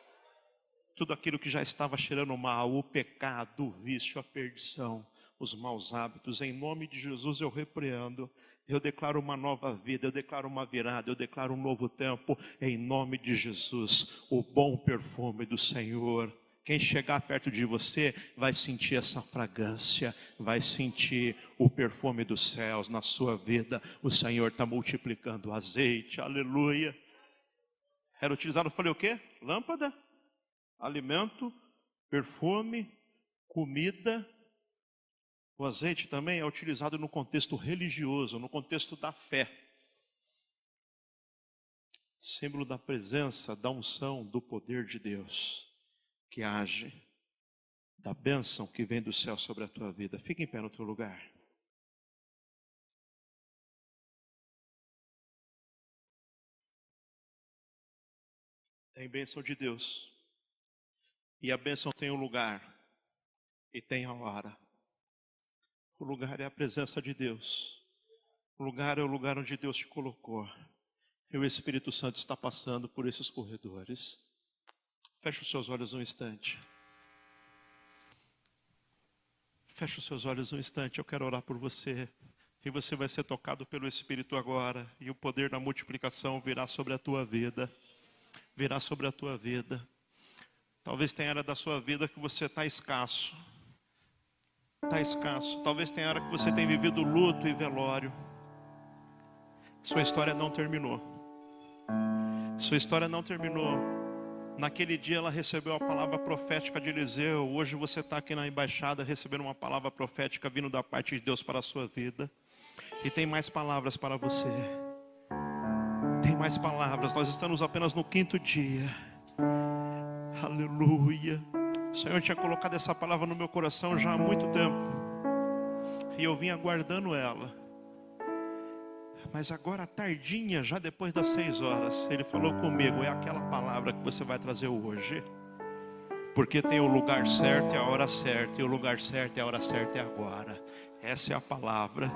Tudo aquilo que já estava cheirando mal, o pecado, o vício, a perdição, os maus hábitos, em nome de Jesus eu repreendo. Eu declaro uma nova vida, eu declaro uma virada, eu declaro um novo tempo, em nome de Jesus, o bom perfume do Senhor. Quem chegar perto de você vai sentir essa fragrância, vai sentir o perfume dos céus na sua vida. O Senhor está multiplicando o azeite, aleluia. Era utilizado, falei o quê? Lâmpada, alimento, perfume, comida o azeite também é utilizado no contexto religioso, no contexto da fé. Símbolo da presença, da unção, do poder de Deus que age, da bênção que vem do céu sobre a tua vida. Fica em pé no teu lugar. Tem bênção de Deus. E a bênção tem um lugar e tem a hora. O lugar é a presença de Deus. O lugar é o lugar onde Deus te colocou. E o Espírito Santo está passando por esses corredores. Feche os seus olhos um instante. Feche os seus olhos um instante. Eu quero orar por você. E você vai ser tocado pelo Espírito agora. E o poder da multiplicação virá sobre a tua vida. Virá sobre a tua vida. Talvez tenha área da sua vida que você está escasso está escasso. Talvez tenha hora que você tem vivido luto e velório. Sua história não terminou. Sua história não terminou. Naquele dia ela recebeu a palavra profética de Eliseu. Hoje você está aqui na embaixada recebendo uma palavra profética vindo da parte de Deus para a sua vida. E tem mais palavras para você. Tem mais palavras. Nós estamos apenas no quinto dia. Aleluia. O Senhor tinha colocado essa palavra no meu coração já há muito tempo. E eu vim aguardando ela. Mas agora, tardinha, já depois das seis horas, Ele falou comigo: é aquela palavra que você vai trazer hoje. Porque tem o lugar certo e a hora certa, e o lugar certo e a hora certa é agora. Essa é a palavra.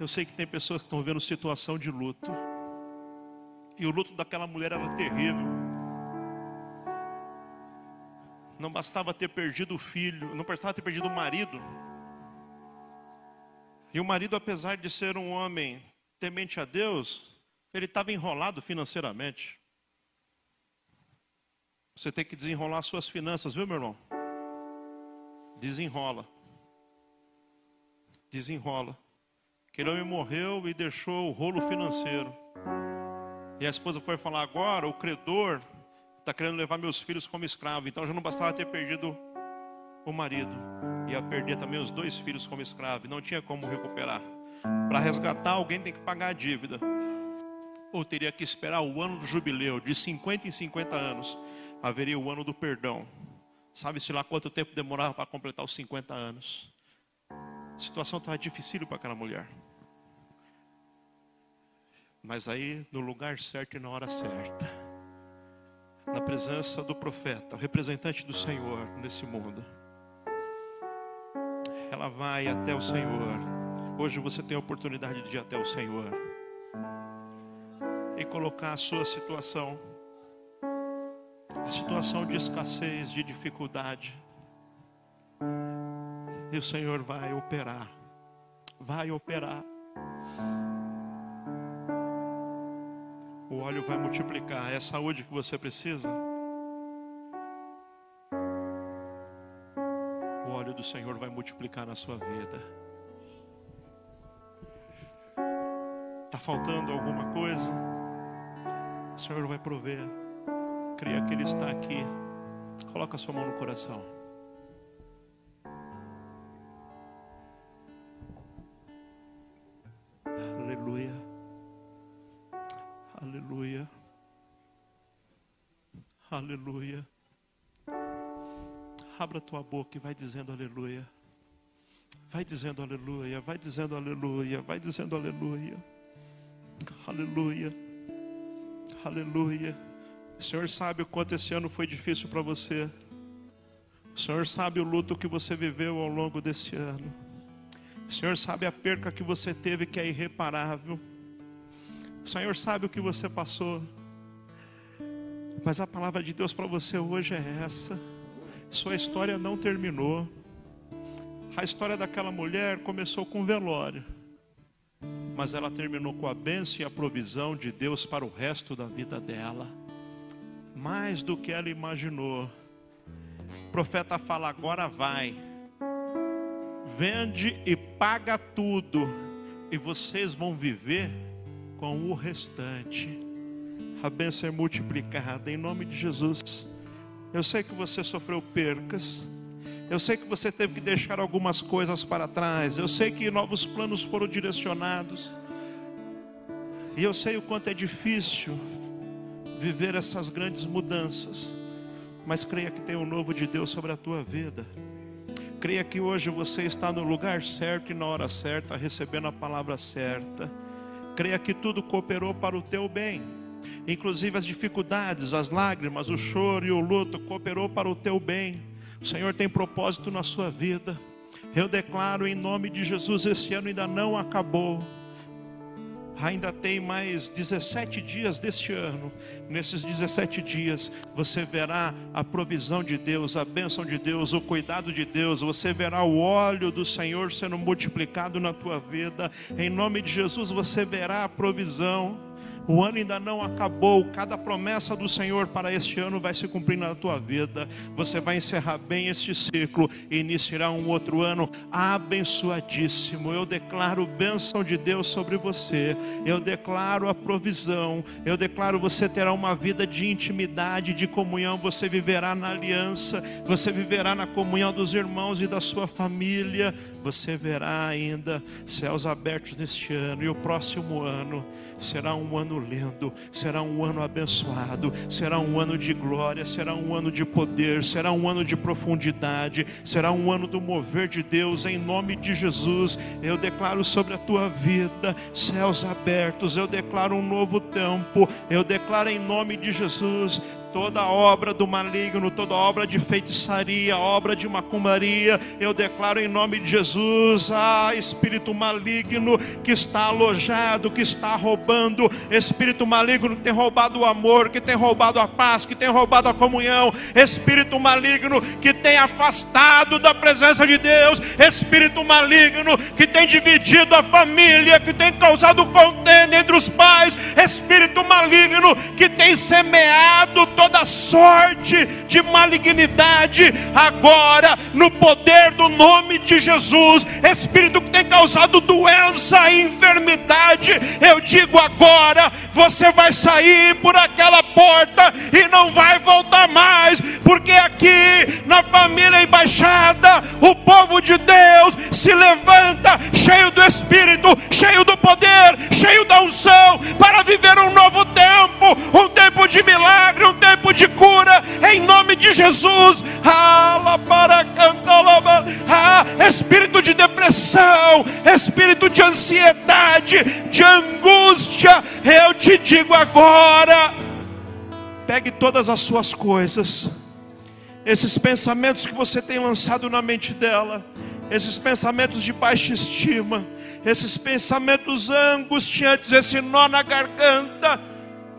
Eu sei que tem pessoas que estão vivendo situação de luto. E o luto daquela mulher era terrível. Não bastava ter perdido o filho, não bastava ter perdido o marido. E o marido, apesar de ser um homem temente a Deus, ele estava enrolado financeiramente. Você tem que desenrolar suas finanças, viu, meu irmão? Desenrola. Desenrola. Aquele homem morreu e deixou o rolo financeiro. E a esposa foi falar agora, o credor está querendo levar meus filhos como escravo. Então já não bastava ter perdido o marido, ia perder também os dois filhos como escravo, não tinha como recuperar. Para resgatar, alguém tem que pagar a dívida. Ou teria que esperar o ano do jubileu, de 50 em 50 anos, haveria o ano do perdão. Sabe-se lá quanto tempo demorava para completar os 50 anos? A situação estava difícil para aquela mulher. Mas aí, no lugar certo e na hora certa, na presença do profeta, o representante do Senhor nesse mundo, ela vai até o Senhor. Hoje você tem a oportunidade de ir até o Senhor e colocar a sua situação, a situação de escassez, de dificuldade, e o Senhor vai operar, vai operar. O óleo vai multiplicar, é a saúde que você precisa. O óleo do Senhor vai multiplicar na sua vida. Está faltando alguma coisa? O Senhor vai prover. Creia que Ele está aqui. Coloca a sua mão no coração. Aleluia. Aleluia. Aleluia. Abra tua boca e vai dizendo aleluia. Vai dizendo aleluia, vai dizendo aleluia, vai dizendo aleluia. Aleluia. Aleluia. O Senhor sabe o quanto esse ano foi difícil para você. O Senhor sabe o luto que você viveu ao longo desse ano. O Senhor sabe a perca que você teve que é irreparável. O Senhor sabe o que você passou. Mas a palavra de Deus para você hoje é essa. Sua história não terminou. A história daquela mulher começou com velório mas ela terminou com a bênção e a provisão de Deus para o resto da vida dela. Mais do que ela imaginou. O profeta fala: agora vai, vende e paga tudo, e vocês vão viver com o restante. A bênção é multiplicada em nome de Jesus. Eu sei que você sofreu percas. Eu sei que você teve que deixar algumas coisas para trás. Eu sei que novos planos foram direcionados. E eu sei o quanto é difícil viver essas grandes mudanças. Mas creia que tem um novo de Deus sobre a tua vida. Creia que hoje você está no lugar certo e na hora certa, recebendo a palavra certa. Creia que tudo cooperou para o teu bem. Inclusive as dificuldades, as lágrimas, o choro e o luto cooperou para o teu bem o Senhor tem propósito na sua vida. Eu declaro em nome de Jesus: esse ano ainda não acabou. Ainda tem mais 17 dias deste ano. Nesses 17 dias, você verá a provisão de Deus, a bênção de Deus, o cuidado de Deus. Você verá o óleo do Senhor sendo multiplicado na tua vida. Em nome de Jesus, você verá a provisão. O ano ainda não acabou. Cada promessa do Senhor para este ano vai se cumprir na tua vida. Você vai encerrar bem este ciclo e iniciará um outro ano abençoadíssimo. Eu declaro bênção de Deus sobre você. Eu declaro a provisão. Eu declaro você terá uma vida de intimidade, de comunhão. Você viverá na aliança. Você viverá na comunhão dos irmãos e da sua família. Você verá ainda céus abertos neste ano e o próximo ano será um ano lindo, será um ano abençoado, será um ano de glória, será um ano de poder, será um ano de profundidade, será um ano do mover de Deus, em nome de Jesus. Eu declaro sobre a tua vida céus abertos, eu declaro um novo tempo, eu declaro em nome de Jesus toda obra do maligno, toda obra de feitiçaria, obra de macumbaria, eu declaro em nome de Jesus, ah, espírito maligno que está alojado, que está roubando, espírito maligno que tem roubado o amor, que tem roubado a paz, que tem roubado a comunhão, espírito maligno que tem afastado da presença de Deus, espírito maligno que tem dividido a família, que tem causado contenda entre os pais, espírito maligno que tem semeado toda sorte de malignidade, agora, no poder do nome de Jesus, espírito que tem causado doença e enfermidade, eu digo agora: você vai sair por aquela porta e não vai voltar mais, porque aqui na família embaixada, o povo de Deus se levanta cheio do Espírito, cheio do poder, cheio da unção, para viver um novo tempo, um tempo de milagre, um tempo de cura, em nome de Jesus. Ah, espírito de depressão, espírito de ansiedade, de angústia, eu te digo agora: pegue todas as suas coisas, esses pensamentos que você tem lançado na mente dela, esses pensamentos de baixa estima, esses pensamentos angustiantes, esse nó na garganta,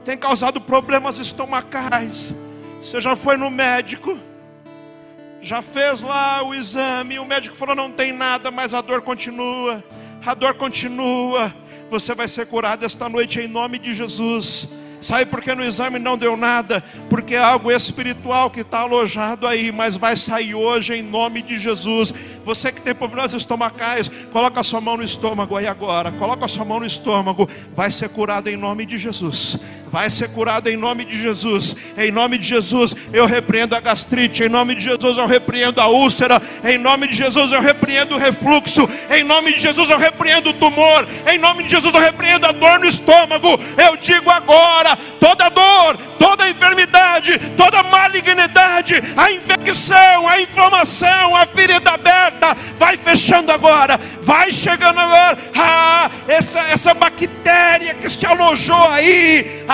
tem causado problemas estomacais. Você já foi no médico, já fez lá o exame, o médico falou: não tem nada, mas a dor continua, a dor continua. Você vai ser curado esta noite em nome de Jesus. Sabe por que no exame não deu nada? Porque é algo espiritual que está alojado aí, mas vai sair hoje em nome de Jesus. Você que tem problemas estomacais, coloca a sua mão no estômago aí agora. Coloca a sua mão no estômago. Vai ser curado em nome de Jesus. Vai ser curado em nome de Jesus. Em nome de Jesus, eu repreendo a gastrite. Em nome de Jesus, eu repreendo a úlcera. Em nome de Jesus, eu repreendo o refluxo. Em nome de Jesus, eu repreendo o tumor. Em nome de Jesus, eu repreendo a dor no estômago. Eu digo agora: toda dor, toda enfermidade, toda malignidade, a infecção, a inflamação, a ferida aberta, vai fechando agora, vai chegando agora. Ah, essa, essa bactéria que se alojou aí,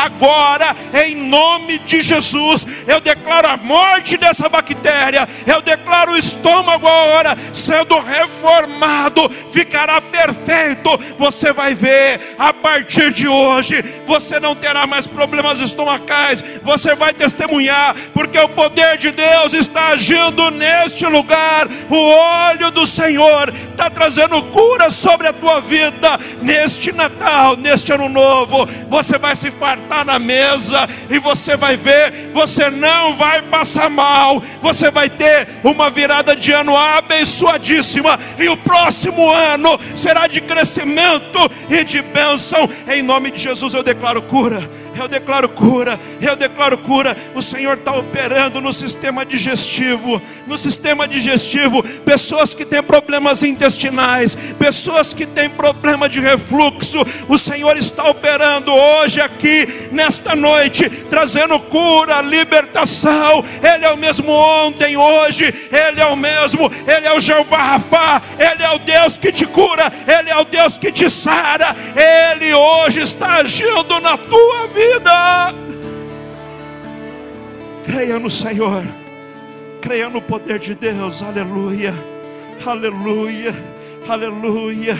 em nome de Jesus, eu declaro a morte dessa bactéria, eu declaro o estômago agora sendo reformado, ficará perfeito. Você vai ver, a partir de hoje, você não terá mais problemas estomacais, você vai testemunhar, porque o poder de Deus está agindo neste lugar. O óleo do Senhor está trazendo cura sobre a tua vida neste Natal, neste ano novo. Você vai se fartar na mesa e você vai ver, você não vai passar mal, você vai ter uma virada de ano abençoadíssima, e o próximo ano será de crescimento e de bênção. Em nome de Jesus eu declaro cura eu declaro cura, eu declaro cura. O Senhor está operando no sistema digestivo, no sistema digestivo, pessoas que têm problemas intestinais, pessoas que têm problema de refluxo, o Senhor está operando hoje aqui, nesta noite, trazendo cura, libertação. Ele é o mesmo ontem, hoje, Ele é o mesmo, Ele é o Jeová Rafa, Ele é o Deus que te cura, Ele é o Deus que te sara, Ele hoje está agindo na tua vida vida. Creia no Senhor, creia no poder de Deus, aleluia, aleluia, aleluia.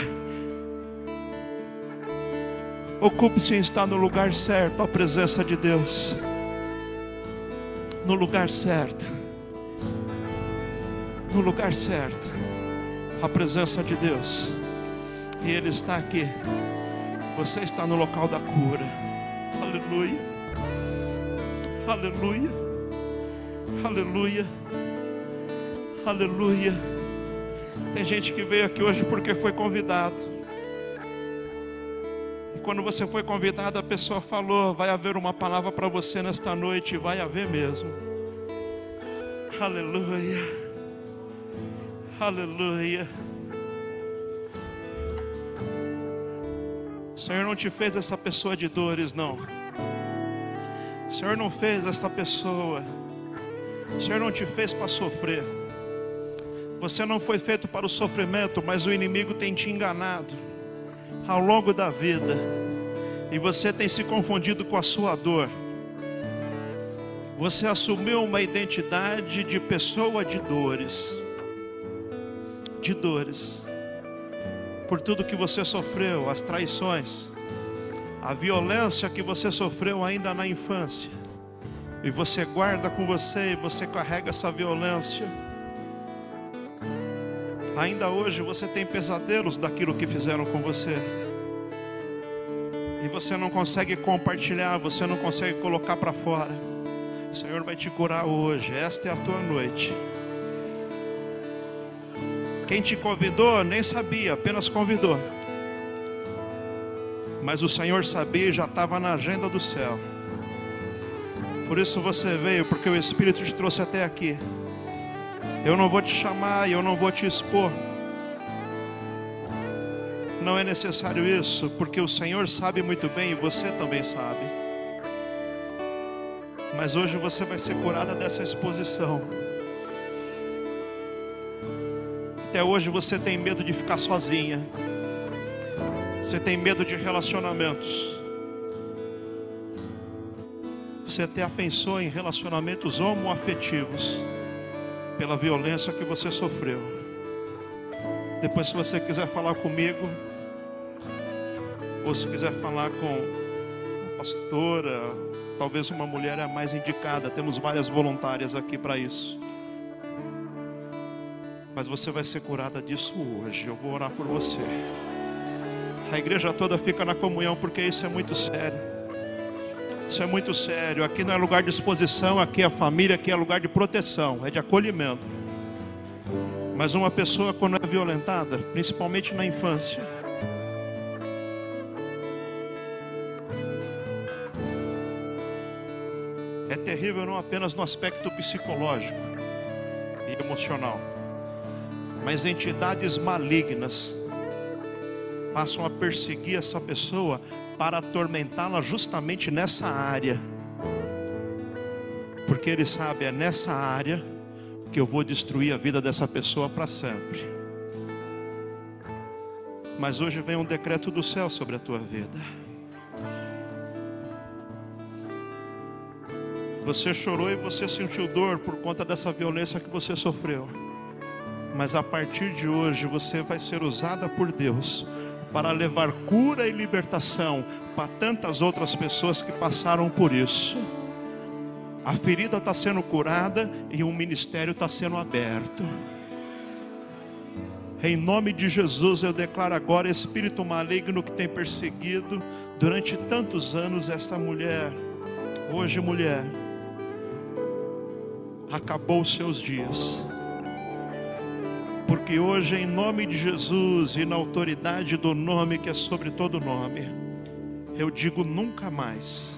Ocupe-se em estar no lugar certo, a presença de Deus, no lugar certo, no lugar certo, a presença de Deus, e Ele está aqui. Você está no local da cura. Aleluia. Aleluia. Aleluia. Aleluia. Tem gente que veio aqui hoje porque foi convidado. E quando você foi convidado, a pessoa falou: vai haver uma palavra para você nesta noite, vai haver mesmo. Aleluia. Aleluia. O Senhor não te fez essa pessoa de dores, não. O Senhor não fez esta pessoa. O Senhor não te fez para sofrer. Você não foi feito para o sofrimento, mas o inimigo tem te enganado ao longo da vida. E você tem se confundido com a sua dor. Você assumiu uma identidade de pessoa de dores. De dores. Por tudo que você sofreu, as traições, a violência que você sofreu ainda na infância, e você guarda com você e você carrega essa violência. Ainda hoje você tem pesadelos daquilo que fizeram com você. E você não consegue compartilhar, você não consegue colocar para fora. O Senhor vai te curar hoje. Esta é a tua noite. Quem te convidou nem sabia, apenas convidou. Mas o Senhor sabia e já estava na agenda do céu. Por isso você veio, porque o Espírito te trouxe até aqui. Eu não vou te chamar e eu não vou te expor. Não é necessário isso, porque o Senhor sabe muito bem e você também sabe. Mas hoje você vai ser curada dessa exposição. Até hoje você tem medo de ficar sozinha. Você tem medo de relacionamentos. Você até pensou em relacionamentos homoafetivos pela violência que você sofreu. Depois, se você quiser falar comigo, ou se quiser falar com a pastora, talvez uma mulher é a mais indicada. Temos várias voluntárias aqui para isso. Mas você vai ser curada disso hoje. Eu vou orar por você. A igreja toda fica na comunhão porque isso é muito sério. Isso é muito sério. Aqui não é lugar de exposição, aqui é família, aqui é lugar de proteção, é de acolhimento. Mas uma pessoa quando é violentada, principalmente na infância, é terrível não apenas no aspecto psicológico e emocional, mas entidades malignas passam a perseguir essa pessoa para atormentá-la justamente nessa área. Porque ele sabe, é nessa área que eu vou destruir a vida dessa pessoa para sempre. Mas hoje vem um decreto do céu sobre a tua vida. Você chorou e você sentiu dor por conta dessa violência que você sofreu. Mas a partir de hoje você vai ser usada por Deus para levar cura e libertação para tantas outras pessoas que passaram por isso. A ferida está sendo curada e o ministério está sendo aberto. Em nome de Jesus, eu declaro agora: espírito maligno que tem perseguido durante tantos anos esta mulher, hoje, mulher, acabou os seus dias porque hoje, em nome de Jesus e na autoridade do nome que é sobre todo nome, eu digo nunca mais,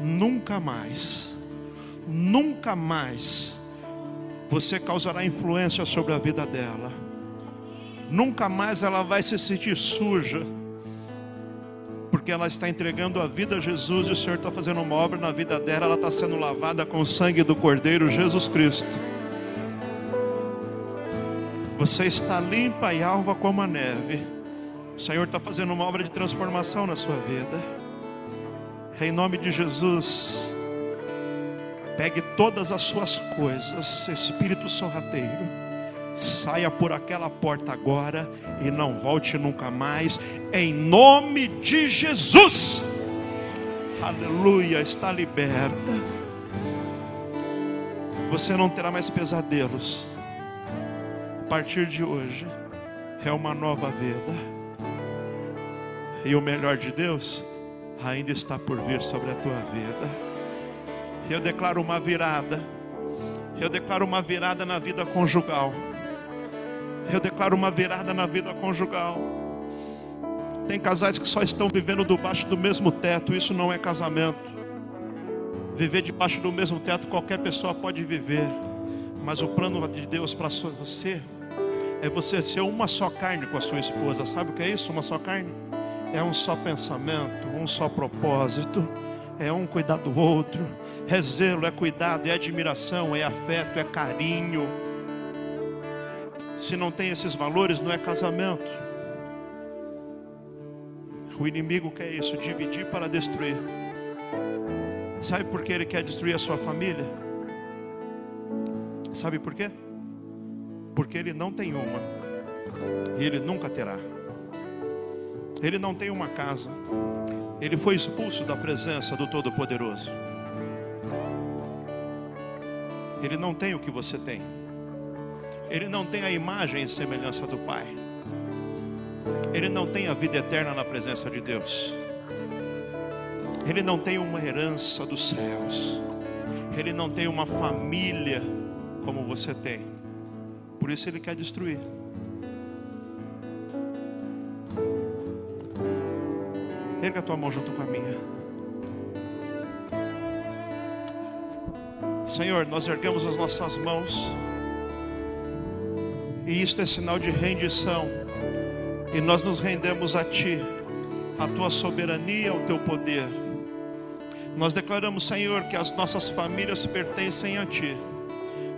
nunca mais, nunca mais você causará influência sobre a vida dela, nunca mais ela vai se sentir suja, porque ela está entregando a vida a Jesus e o Senhor está fazendo uma obra na vida dela, ela está sendo lavada com o sangue do Cordeiro Jesus Cristo. Você está limpa e alva como a neve. O Senhor está fazendo uma obra de transformação na sua vida. Em nome de Jesus, pegue todas as suas coisas, Espírito sorrateiro, saia por aquela porta agora e não volte nunca mais, em nome de Jesus. Aleluia, está liberta. Você não terá mais pesadelos partir de hoje é uma nova vida. E o melhor de Deus ainda está por vir sobre a tua vida. Eu declaro uma virada. Eu declaro uma virada na vida conjugal. Eu declaro uma virada na vida conjugal. Tem casais que só estão vivendo debaixo do mesmo teto, isso não é casamento. Viver debaixo do mesmo teto qualquer pessoa pode viver, mas o plano de Deus para você é você ser uma só carne com a sua esposa. Sabe o que é isso? Uma só carne? É um só pensamento, um só propósito. É um cuidar do outro. É zelo, é cuidado, é admiração, é afeto, é carinho. Se não tem esses valores, não é casamento. O inimigo quer isso, dividir para destruir. Sabe por que ele quer destruir a sua família? Sabe por quê? Porque ele não tem uma, e ele nunca terá. Ele não tem uma casa, ele foi expulso da presença do Todo-Poderoso. Ele não tem o que você tem, ele não tem a imagem e semelhança do Pai, ele não tem a vida eterna na presença de Deus, ele não tem uma herança dos céus, ele não tem uma família como você tem. Por isso ele quer destruir. Erga a tua mão junto com a minha. Senhor, nós erguemos as nossas mãos. E isto é sinal de rendição. E nós nos rendemos a Ti, a Tua soberania, ao Teu poder. Nós declaramos, Senhor, que as nossas famílias pertencem a Ti.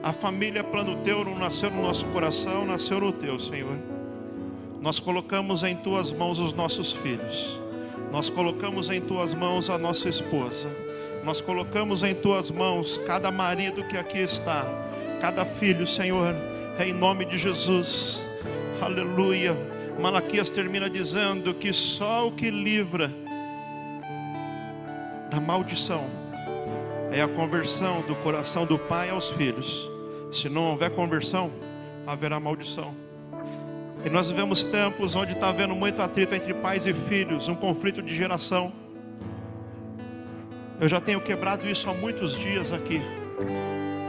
A família plano Teu não nasceu no nosso coração, nasceu no Teu, Senhor. Nós colocamos em Tuas mãos os nossos filhos. Nós colocamos em Tuas mãos a nossa esposa. Nós colocamos em Tuas mãos cada marido que aqui está, cada filho, Senhor, em nome de Jesus. Aleluia. Malaquias termina dizendo que só o que livra da maldição é a conversão do coração do pai aos filhos. Se não houver conversão, haverá maldição. E nós vivemos tempos onde está havendo muito atrito entre pais e filhos, um conflito de geração. Eu já tenho quebrado isso há muitos dias aqui.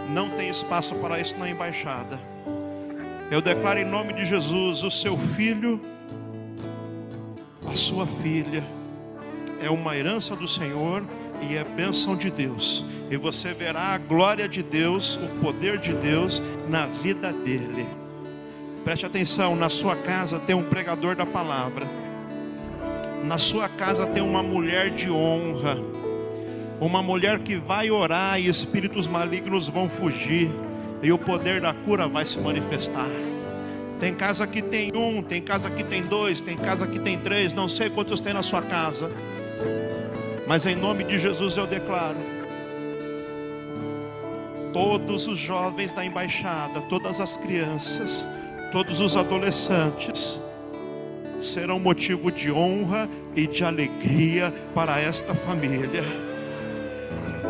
Não tem espaço para isso na embaixada. Eu declaro em nome de Jesus: o seu filho, a sua filha, é uma herança do Senhor e é bênção de Deus. E você verá a glória de Deus, o poder de Deus na vida dele. Preste atenção: na sua casa tem um pregador da palavra, na sua casa tem uma mulher de honra, uma mulher que vai orar e espíritos malignos vão fugir, e o poder da cura vai se manifestar. Tem casa que tem um, tem casa que tem dois, tem casa que tem três, não sei quantos tem na sua casa, mas em nome de Jesus eu declaro: todos os jovens da embaixada, todas as crianças, todos os adolescentes serão motivo de honra e de alegria para esta família.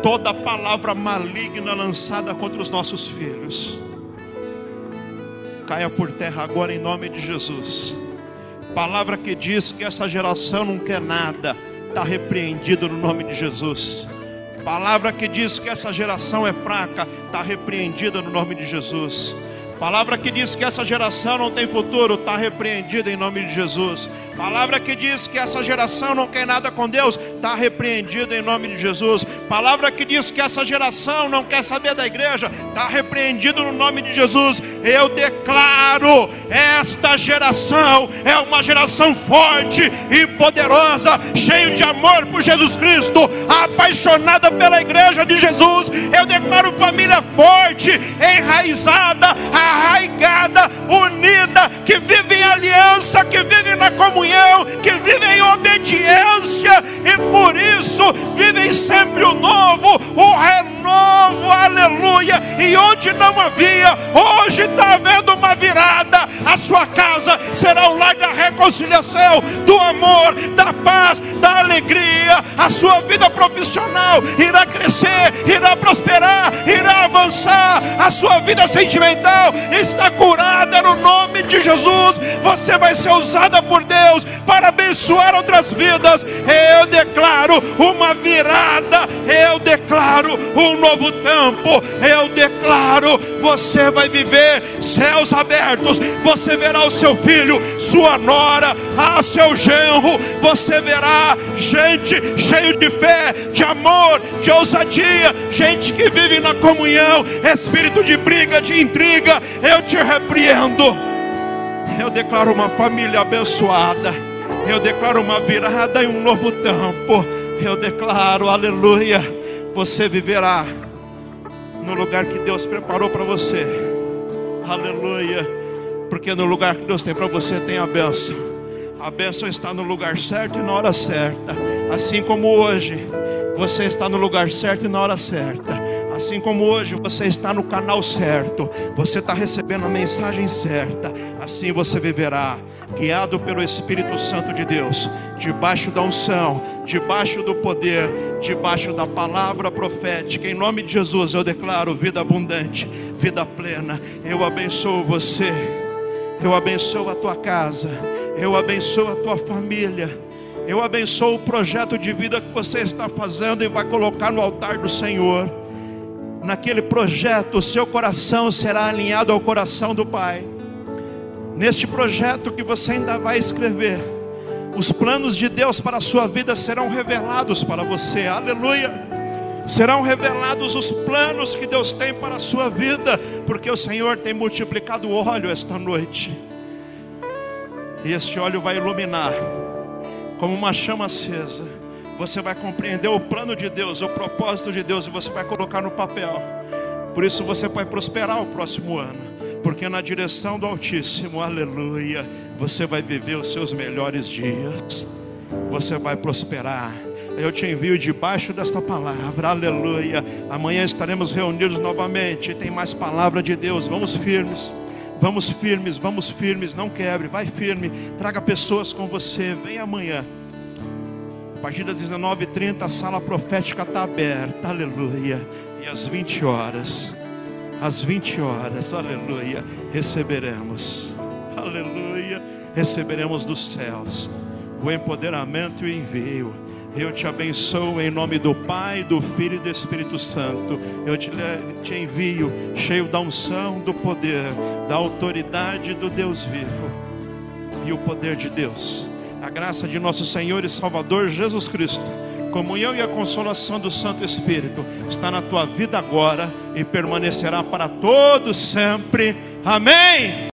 Toda palavra maligna lançada contra os nossos filhos, caia por terra agora em nome de Jesus. Palavra que diz que essa geração não quer nada, está repreendido no nome de Jesus. Palavra que diz que essa geração é fraca, está repreendida no nome de Jesus. Palavra que diz que essa geração não tem futuro, está repreendida em nome de Jesus. Palavra que diz que essa geração não quer nada com Deus, está repreendida em nome de Jesus. Palavra que diz que essa geração não quer saber da igreja, está repreendido no nome de Jesus. Eu declaro: esta geração é uma geração forte e poderosa, cheia de amor por Jesus Cristo, apaixonada pela igreja de Jesus. Eu declaro família forte, enraizada, arraigada, unida, que vive em aliança, que vive na comunhão, que vive em obediência e por isso vivem sempre o novo, o renovo, aleluia. E onde não havia, hoje está havendo uma virada. A sua casa será o lar da reconciliação, do amor, da paz, da alegria. A sua vida profissional irá crescer, irá prosperar, irá avançar. A sua vida sentimental está curada no nome de Jesus. Você vai ser usada por Deus para abençoar outras vidas. Eu declaro uma virada, eu declaro um novo tempo, eu declaro: você vai viver céus abertos, você verá o seu filho, sua nora, a seu genro, você verá gente cheio de fé, de amor, de ousadia, gente que vive na comunhão, espírito de briga, de intriga, eu te repreendo. Eu declaro uma família abençoada. Eu declaro uma virada e um novo tempo. Eu declaro, aleluia, você viverá no lugar que Deus preparou para você. Aleluia. Porque no lugar que Deus tem para você tem a benção. A benção está no lugar certo e na hora certa. Assim como hoje, você está no lugar certo e na hora certa. Assim como hoje você está no canal certo, você está recebendo a mensagem certa, assim você viverá, guiado pelo Espírito Santo de Deus, debaixo da unção, debaixo do poder, debaixo da palavra profética. Em nome de Jesus eu declaro vida abundante, vida plena. Eu abençoo você, eu abençoo a tua casa, eu abençoo a tua família. Eu abençoo o projeto de vida que você está fazendo e vai colocar no altar do Senhor naquele projeto, o seu coração será alinhado ao coração do Pai. Neste projeto que você ainda vai escrever, os planos de Deus para a sua vida serão revelados para você, aleluia. Serão revelados os planos que Deus tem para a sua vida, porque o Senhor tem multiplicado o óleo esta noite, e este óleo vai iluminar, como uma chama acesa, Você vai compreender o plano de Deus, o propósito de Deus, e você vai colocar no papel. Por isso você vai prosperar o próximo ano, porque na direção do Altíssimo, aleluia, você vai viver os seus melhores dias, você vai prosperar. Eu te envio debaixo desta palavra, aleluia. Amanhã estaremos reunidos novamente. Tem mais palavra de Deus. Vamos firmes, vamos firmes, vamos firmes. Não quebre, vai firme. Traga pessoas com você. Vem amanhã. A partir das 19h30, a sala profética está aberta, aleluia. E às 20 horas, às 20 horas, aleluia, receberemos, aleluia, receberemos dos céus o empoderamento e o envio eu te abençoo em nome do Pai, do Filho e do Espírito Santo. Eu te, te envio cheio da unção, do poder, da autoridade do Deus vivo e o poder de Deus. A graça de nosso Senhor e Salvador Jesus Cristo comunhão e a consolação do Santo Espírito está na tua vida agora e permanecerá para todos sempre. Amém.